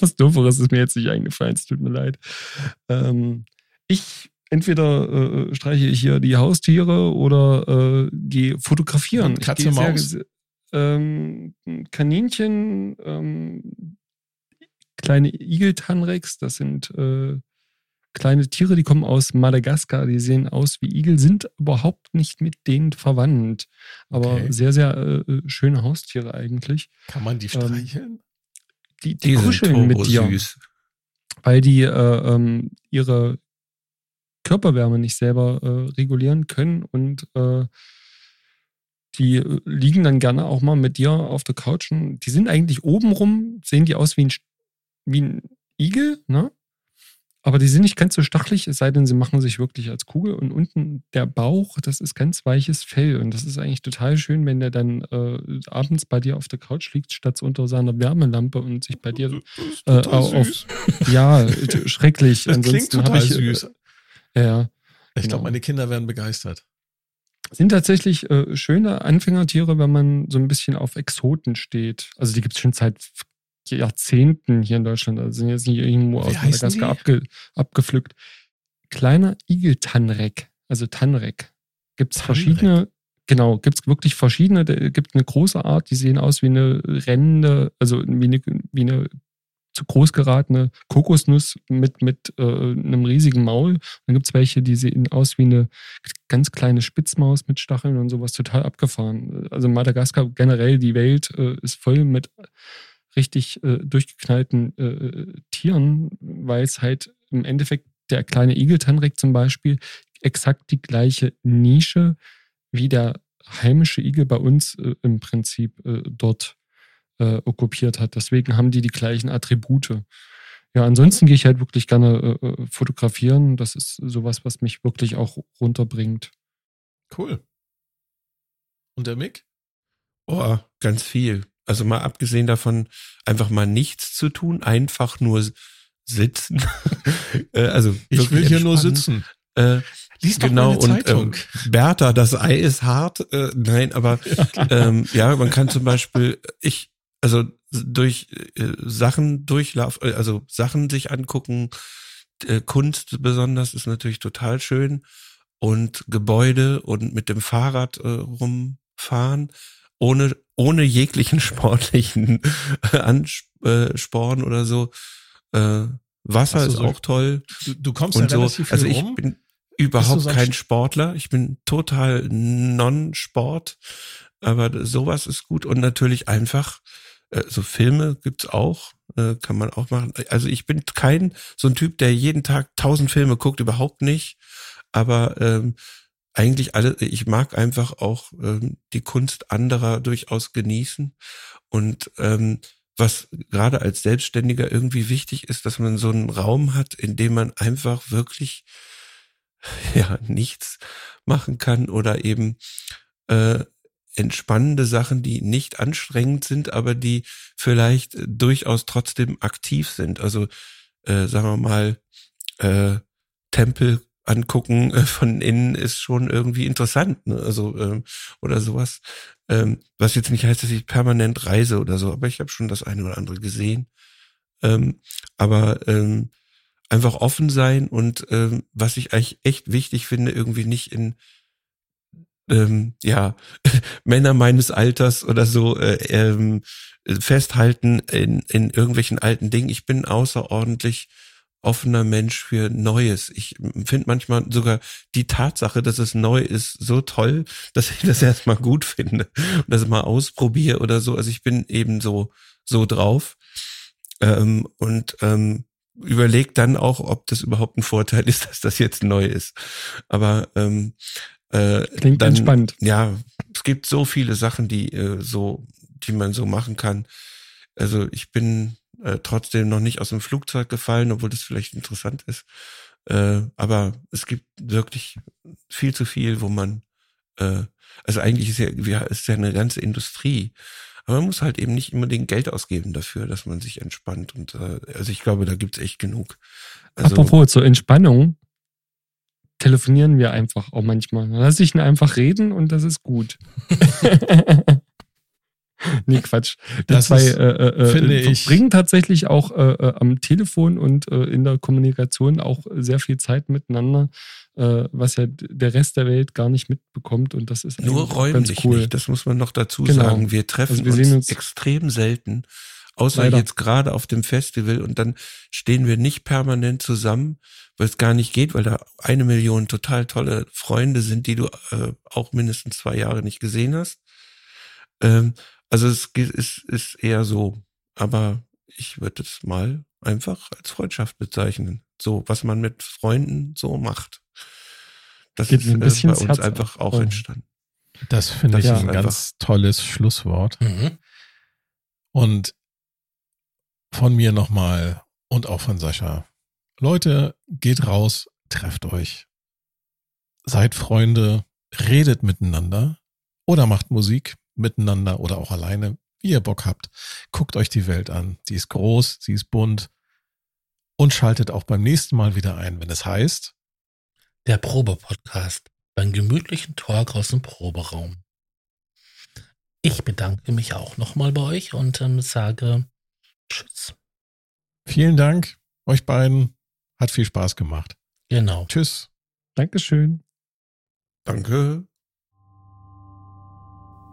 S3: was Dooferes ist mir jetzt nicht eingefallen, es tut mir leid. Ähm, ich entweder äh, streiche ich hier die Haustiere oder äh, gehe fotografieren.
S2: Katze,
S3: gehe sehr-
S2: Maus?
S3: Ähm, Kaninchen, ähm, kleine Igeltanrex, das sind äh, kleine Tiere, die kommen aus Madagaskar, die sehen aus wie Igel, sind überhaupt nicht mit denen verwandt. Aber
S2: Okay.
S3: sehr, sehr äh, schöne Haustiere eigentlich.
S2: Kann man die streicheln?
S3: Die, die,
S4: Die sind
S3: kuscheln mit dir,
S4: süß.
S3: weil die äh, ähm, ihre Körperwärme nicht selber äh, regulieren können und äh, die äh, liegen dann gerne auch mal mit dir auf der Couch. Und die sind eigentlich obenrum, sehen die aus wie ein, wie ein Igel, ne? Aber die sind nicht ganz so stachelig, es sei denn, sie machen sich wirklich als Kugel. Und unten der Bauch, das ist ganz weiches Fell. Und das ist eigentlich total schön, wenn der dann äh, abends bei dir auf der Couch liegt, statt unter seiner Wärmelampe und sich bei dir. Äh, auf-. Ja, schrecklich.
S2: Das klingt
S3: Ansonsten hab
S2: total
S3: ich, äh,
S2: süß.
S3: Ja,
S2: Ich
S3: genau.
S2: glaube, meine Kinder werden begeistert.
S3: sind tatsächlich äh, schöne Anfängertiere, wenn man so ein bisschen auf Exoten steht. Also die gibt es schon seit Jahrzehnten hier in Deutschland. Also sind jetzt nicht irgendwo aus Madagaskar abge, abgepflückt. Kleiner Igeltanrek, also Tanrek. Gibt es verschiedene, genau, gibt es wirklich verschiedene. Da gibt eine große Art, die sehen aus wie eine rennende, also wie eine, wie eine zu groß geratene Kokosnuss mit, mit äh, einem riesigen Maul. Dann gibt es welche, die sehen aus wie eine ganz kleine Spitzmaus mit Stacheln und sowas total abgefahren. Also Madagaskar generell, die Welt äh, ist voll mit richtig äh, durchgeknallten äh, Tieren, weil es halt im Endeffekt der kleine Igeltanrek zum Beispiel exakt die gleiche Nische wie der heimische Igel bei uns äh, im Prinzip äh, dort äh, okkupiert hat. Deswegen haben die die gleichen Attribute. Ja, ansonsten gehe ich halt wirklich gerne äh, fotografieren. Das ist sowas, was mich wirklich auch runterbringt.
S2: Cool. Und der Mick?
S4: Oh, ganz viel. Also mal abgesehen davon, einfach mal nichts zu tun, einfach nur sitzen. Äh, also
S2: Ich will hier nur sitzen.
S4: Äh,
S2: Lies doch
S4: genau,
S2: mal eine
S4: und
S2: Zeitung.
S4: ähm, Bertha, das Ei ist hart. Äh, nein, aber ähm, ja, man kann zum Beispiel, ich, also durch äh, Sachen durchlaufen, äh, also Sachen sich angucken, äh, Kunst besonders ist natürlich total schön und Gebäude und mit dem Fahrrad äh, rumfahren, ohne, ohne jeglichen sportlichen Ansporn oder so. Äh, Wasser
S2: so,
S4: ist
S2: so-
S4: auch toll
S2: du, du kommst
S4: und
S2: ja
S4: so.
S2: relativ viel
S4: Also ich
S2: rum.
S4: bin überhaupt
S2: so ein
S4: kein Sportler. Ich bin total non-Sport. Aber sowas ist gut und natürlich einfach äh, so Filme gibt's auch, äh, kann man auch machen. Also ich bin kein so ein Typ, der jeden Tag tausend Filme guckt, überhaupt nicht. Aber ähm, eigentlich alle, ich mag einfach auch ähm, die Kunst anderer durchaus genießen und ähm, was gerade als Selbstständiger irgendwie wichtig ist, dass man so einen Raum hat, in dem man einfach wirklich ja nichts machen kann oder eben äh, entspannende Sachen, die nicht anstrengend sind, aber die vielleicht äh, durchaus trotzdem aktiv sind. Also äh, sagen wir mal äh, Tempel angucken äh, von innen ist schon irgendwie interessant, ne? also ähm, oder sowas. Ähm, was jetzt nicht heißt, dass ich permanent reise oder so, aber ich habe schon das eine oder andere gesehen. Ähm, aber ähm, einfach offen sein und ähm, was ich eigentlich echt wichtig finde, irgendwie nicht in ähm, ja Männer meines Alters oder so äh, ähm, festhalten in, in irgendwelchen alten Dingen. Ich bin außerordentlich offener Mensch für Neues. Ich finde manchmal sogar die Tatsache, dass es neu ist, so toll, dass ich das erstmal gut finde und das mal ausprobiere oder so. Also ich bin eben so so drauf ähm, und ähm, überlegt dann auch, ob das überhaupt ein Vorteil ist, dass das jetzt neu ist. Aber ähm, äh,
S3: Klingt
S4: dann,
S3: entspannt.
S4: Ja, es gibt so viele Sachen, die äh, so, die man so machen kann. Also ich bin äh, trotzdem noch nicht aus dem Flugzeug gefallen, obwohl das vielleicht interessant ist. Äh, aber es gibt wirklich viel zu viel, wo man, äh, also eigentlich ist ja, ja, ist ja eine ganze Industrie. Aber man muss halt eben nicht unbedingt Geld ausgeben dafür, dass man sich entspannt. Und äh, also ich glaube, da gibt's echt genug. Also,
S3: Apropos zur Entspannung. telefonieren wir einfach auch manchmal. Dann lasse ich ihn einfach reden und das ist gut. nee, Quatsch. Wir
S2: Das
S3: zwei
S2: ist,
S3: äh, äh,
S2: finde
S3: äh,
S2: ich-
S3: verbringen tatsächlich auch äh, äh, am Telefon und äh, in der Kommunikation auch sehr viel Zeit miteinander, äh, was ja der Rest der Welt gar nicht mitbekommt. Und das ist
S4: Nur räumlich
S3: cool.
S4: nicht, das muss man noch dazu
S3: Genau.
S4: sagen. Wir treffen
S3: Also wir
S4: uns,
S3: uns-
S4: extrem selten, außer
S3: Leider.
S4: jetzt gerade auf dem Festival und dann stehen wir nicht permanent zusammen, weil es gar nicht geht, weil da eine Million total tolle Freunde sind, die du äh, auch mindestens zwei Jahre nicht gesehen hast. Also es ist, ist eher so, aber ich würde es mal einfach als Freundschaft bezeichnen. So, was man mit Freunden so macht. Das
S3: Geht
S4: ist
S3: ein
S4: äh,
S3: bisschen
S4: bei uns
S3: Herz
S4: einfach auch
S3: Oh.
S4: entstanden.
S2: Das finde ich
S3: ist
S2: ein ganz tolles Schlusswort.
S1: Mhm.
S2: Und von mir nochmal und auch von Sascha. Leute, geht raus, trefft euch. Seid Freunde, redet miteinander oder macht Musik miteinander oder auch alleine, wie ihr Bock habt. Guckt euch die Welt an. Sie ist groß, sie ist bunt. Und schaltet auch beim nächsten Mal wieder ein, wenn es heißt,
S1: Der Probe-Podcast beim gemütlichen Talk aus dem Proberaum. Ich bedanke mich auch nochmal bei euch und ähm, sage Tschüss.
S2: vielen Dank euch beiden. Hat viel Spaß gemacht.
S1: Genau.
S2: Tschüss.
S3: Dankeschön.
S4: Danke.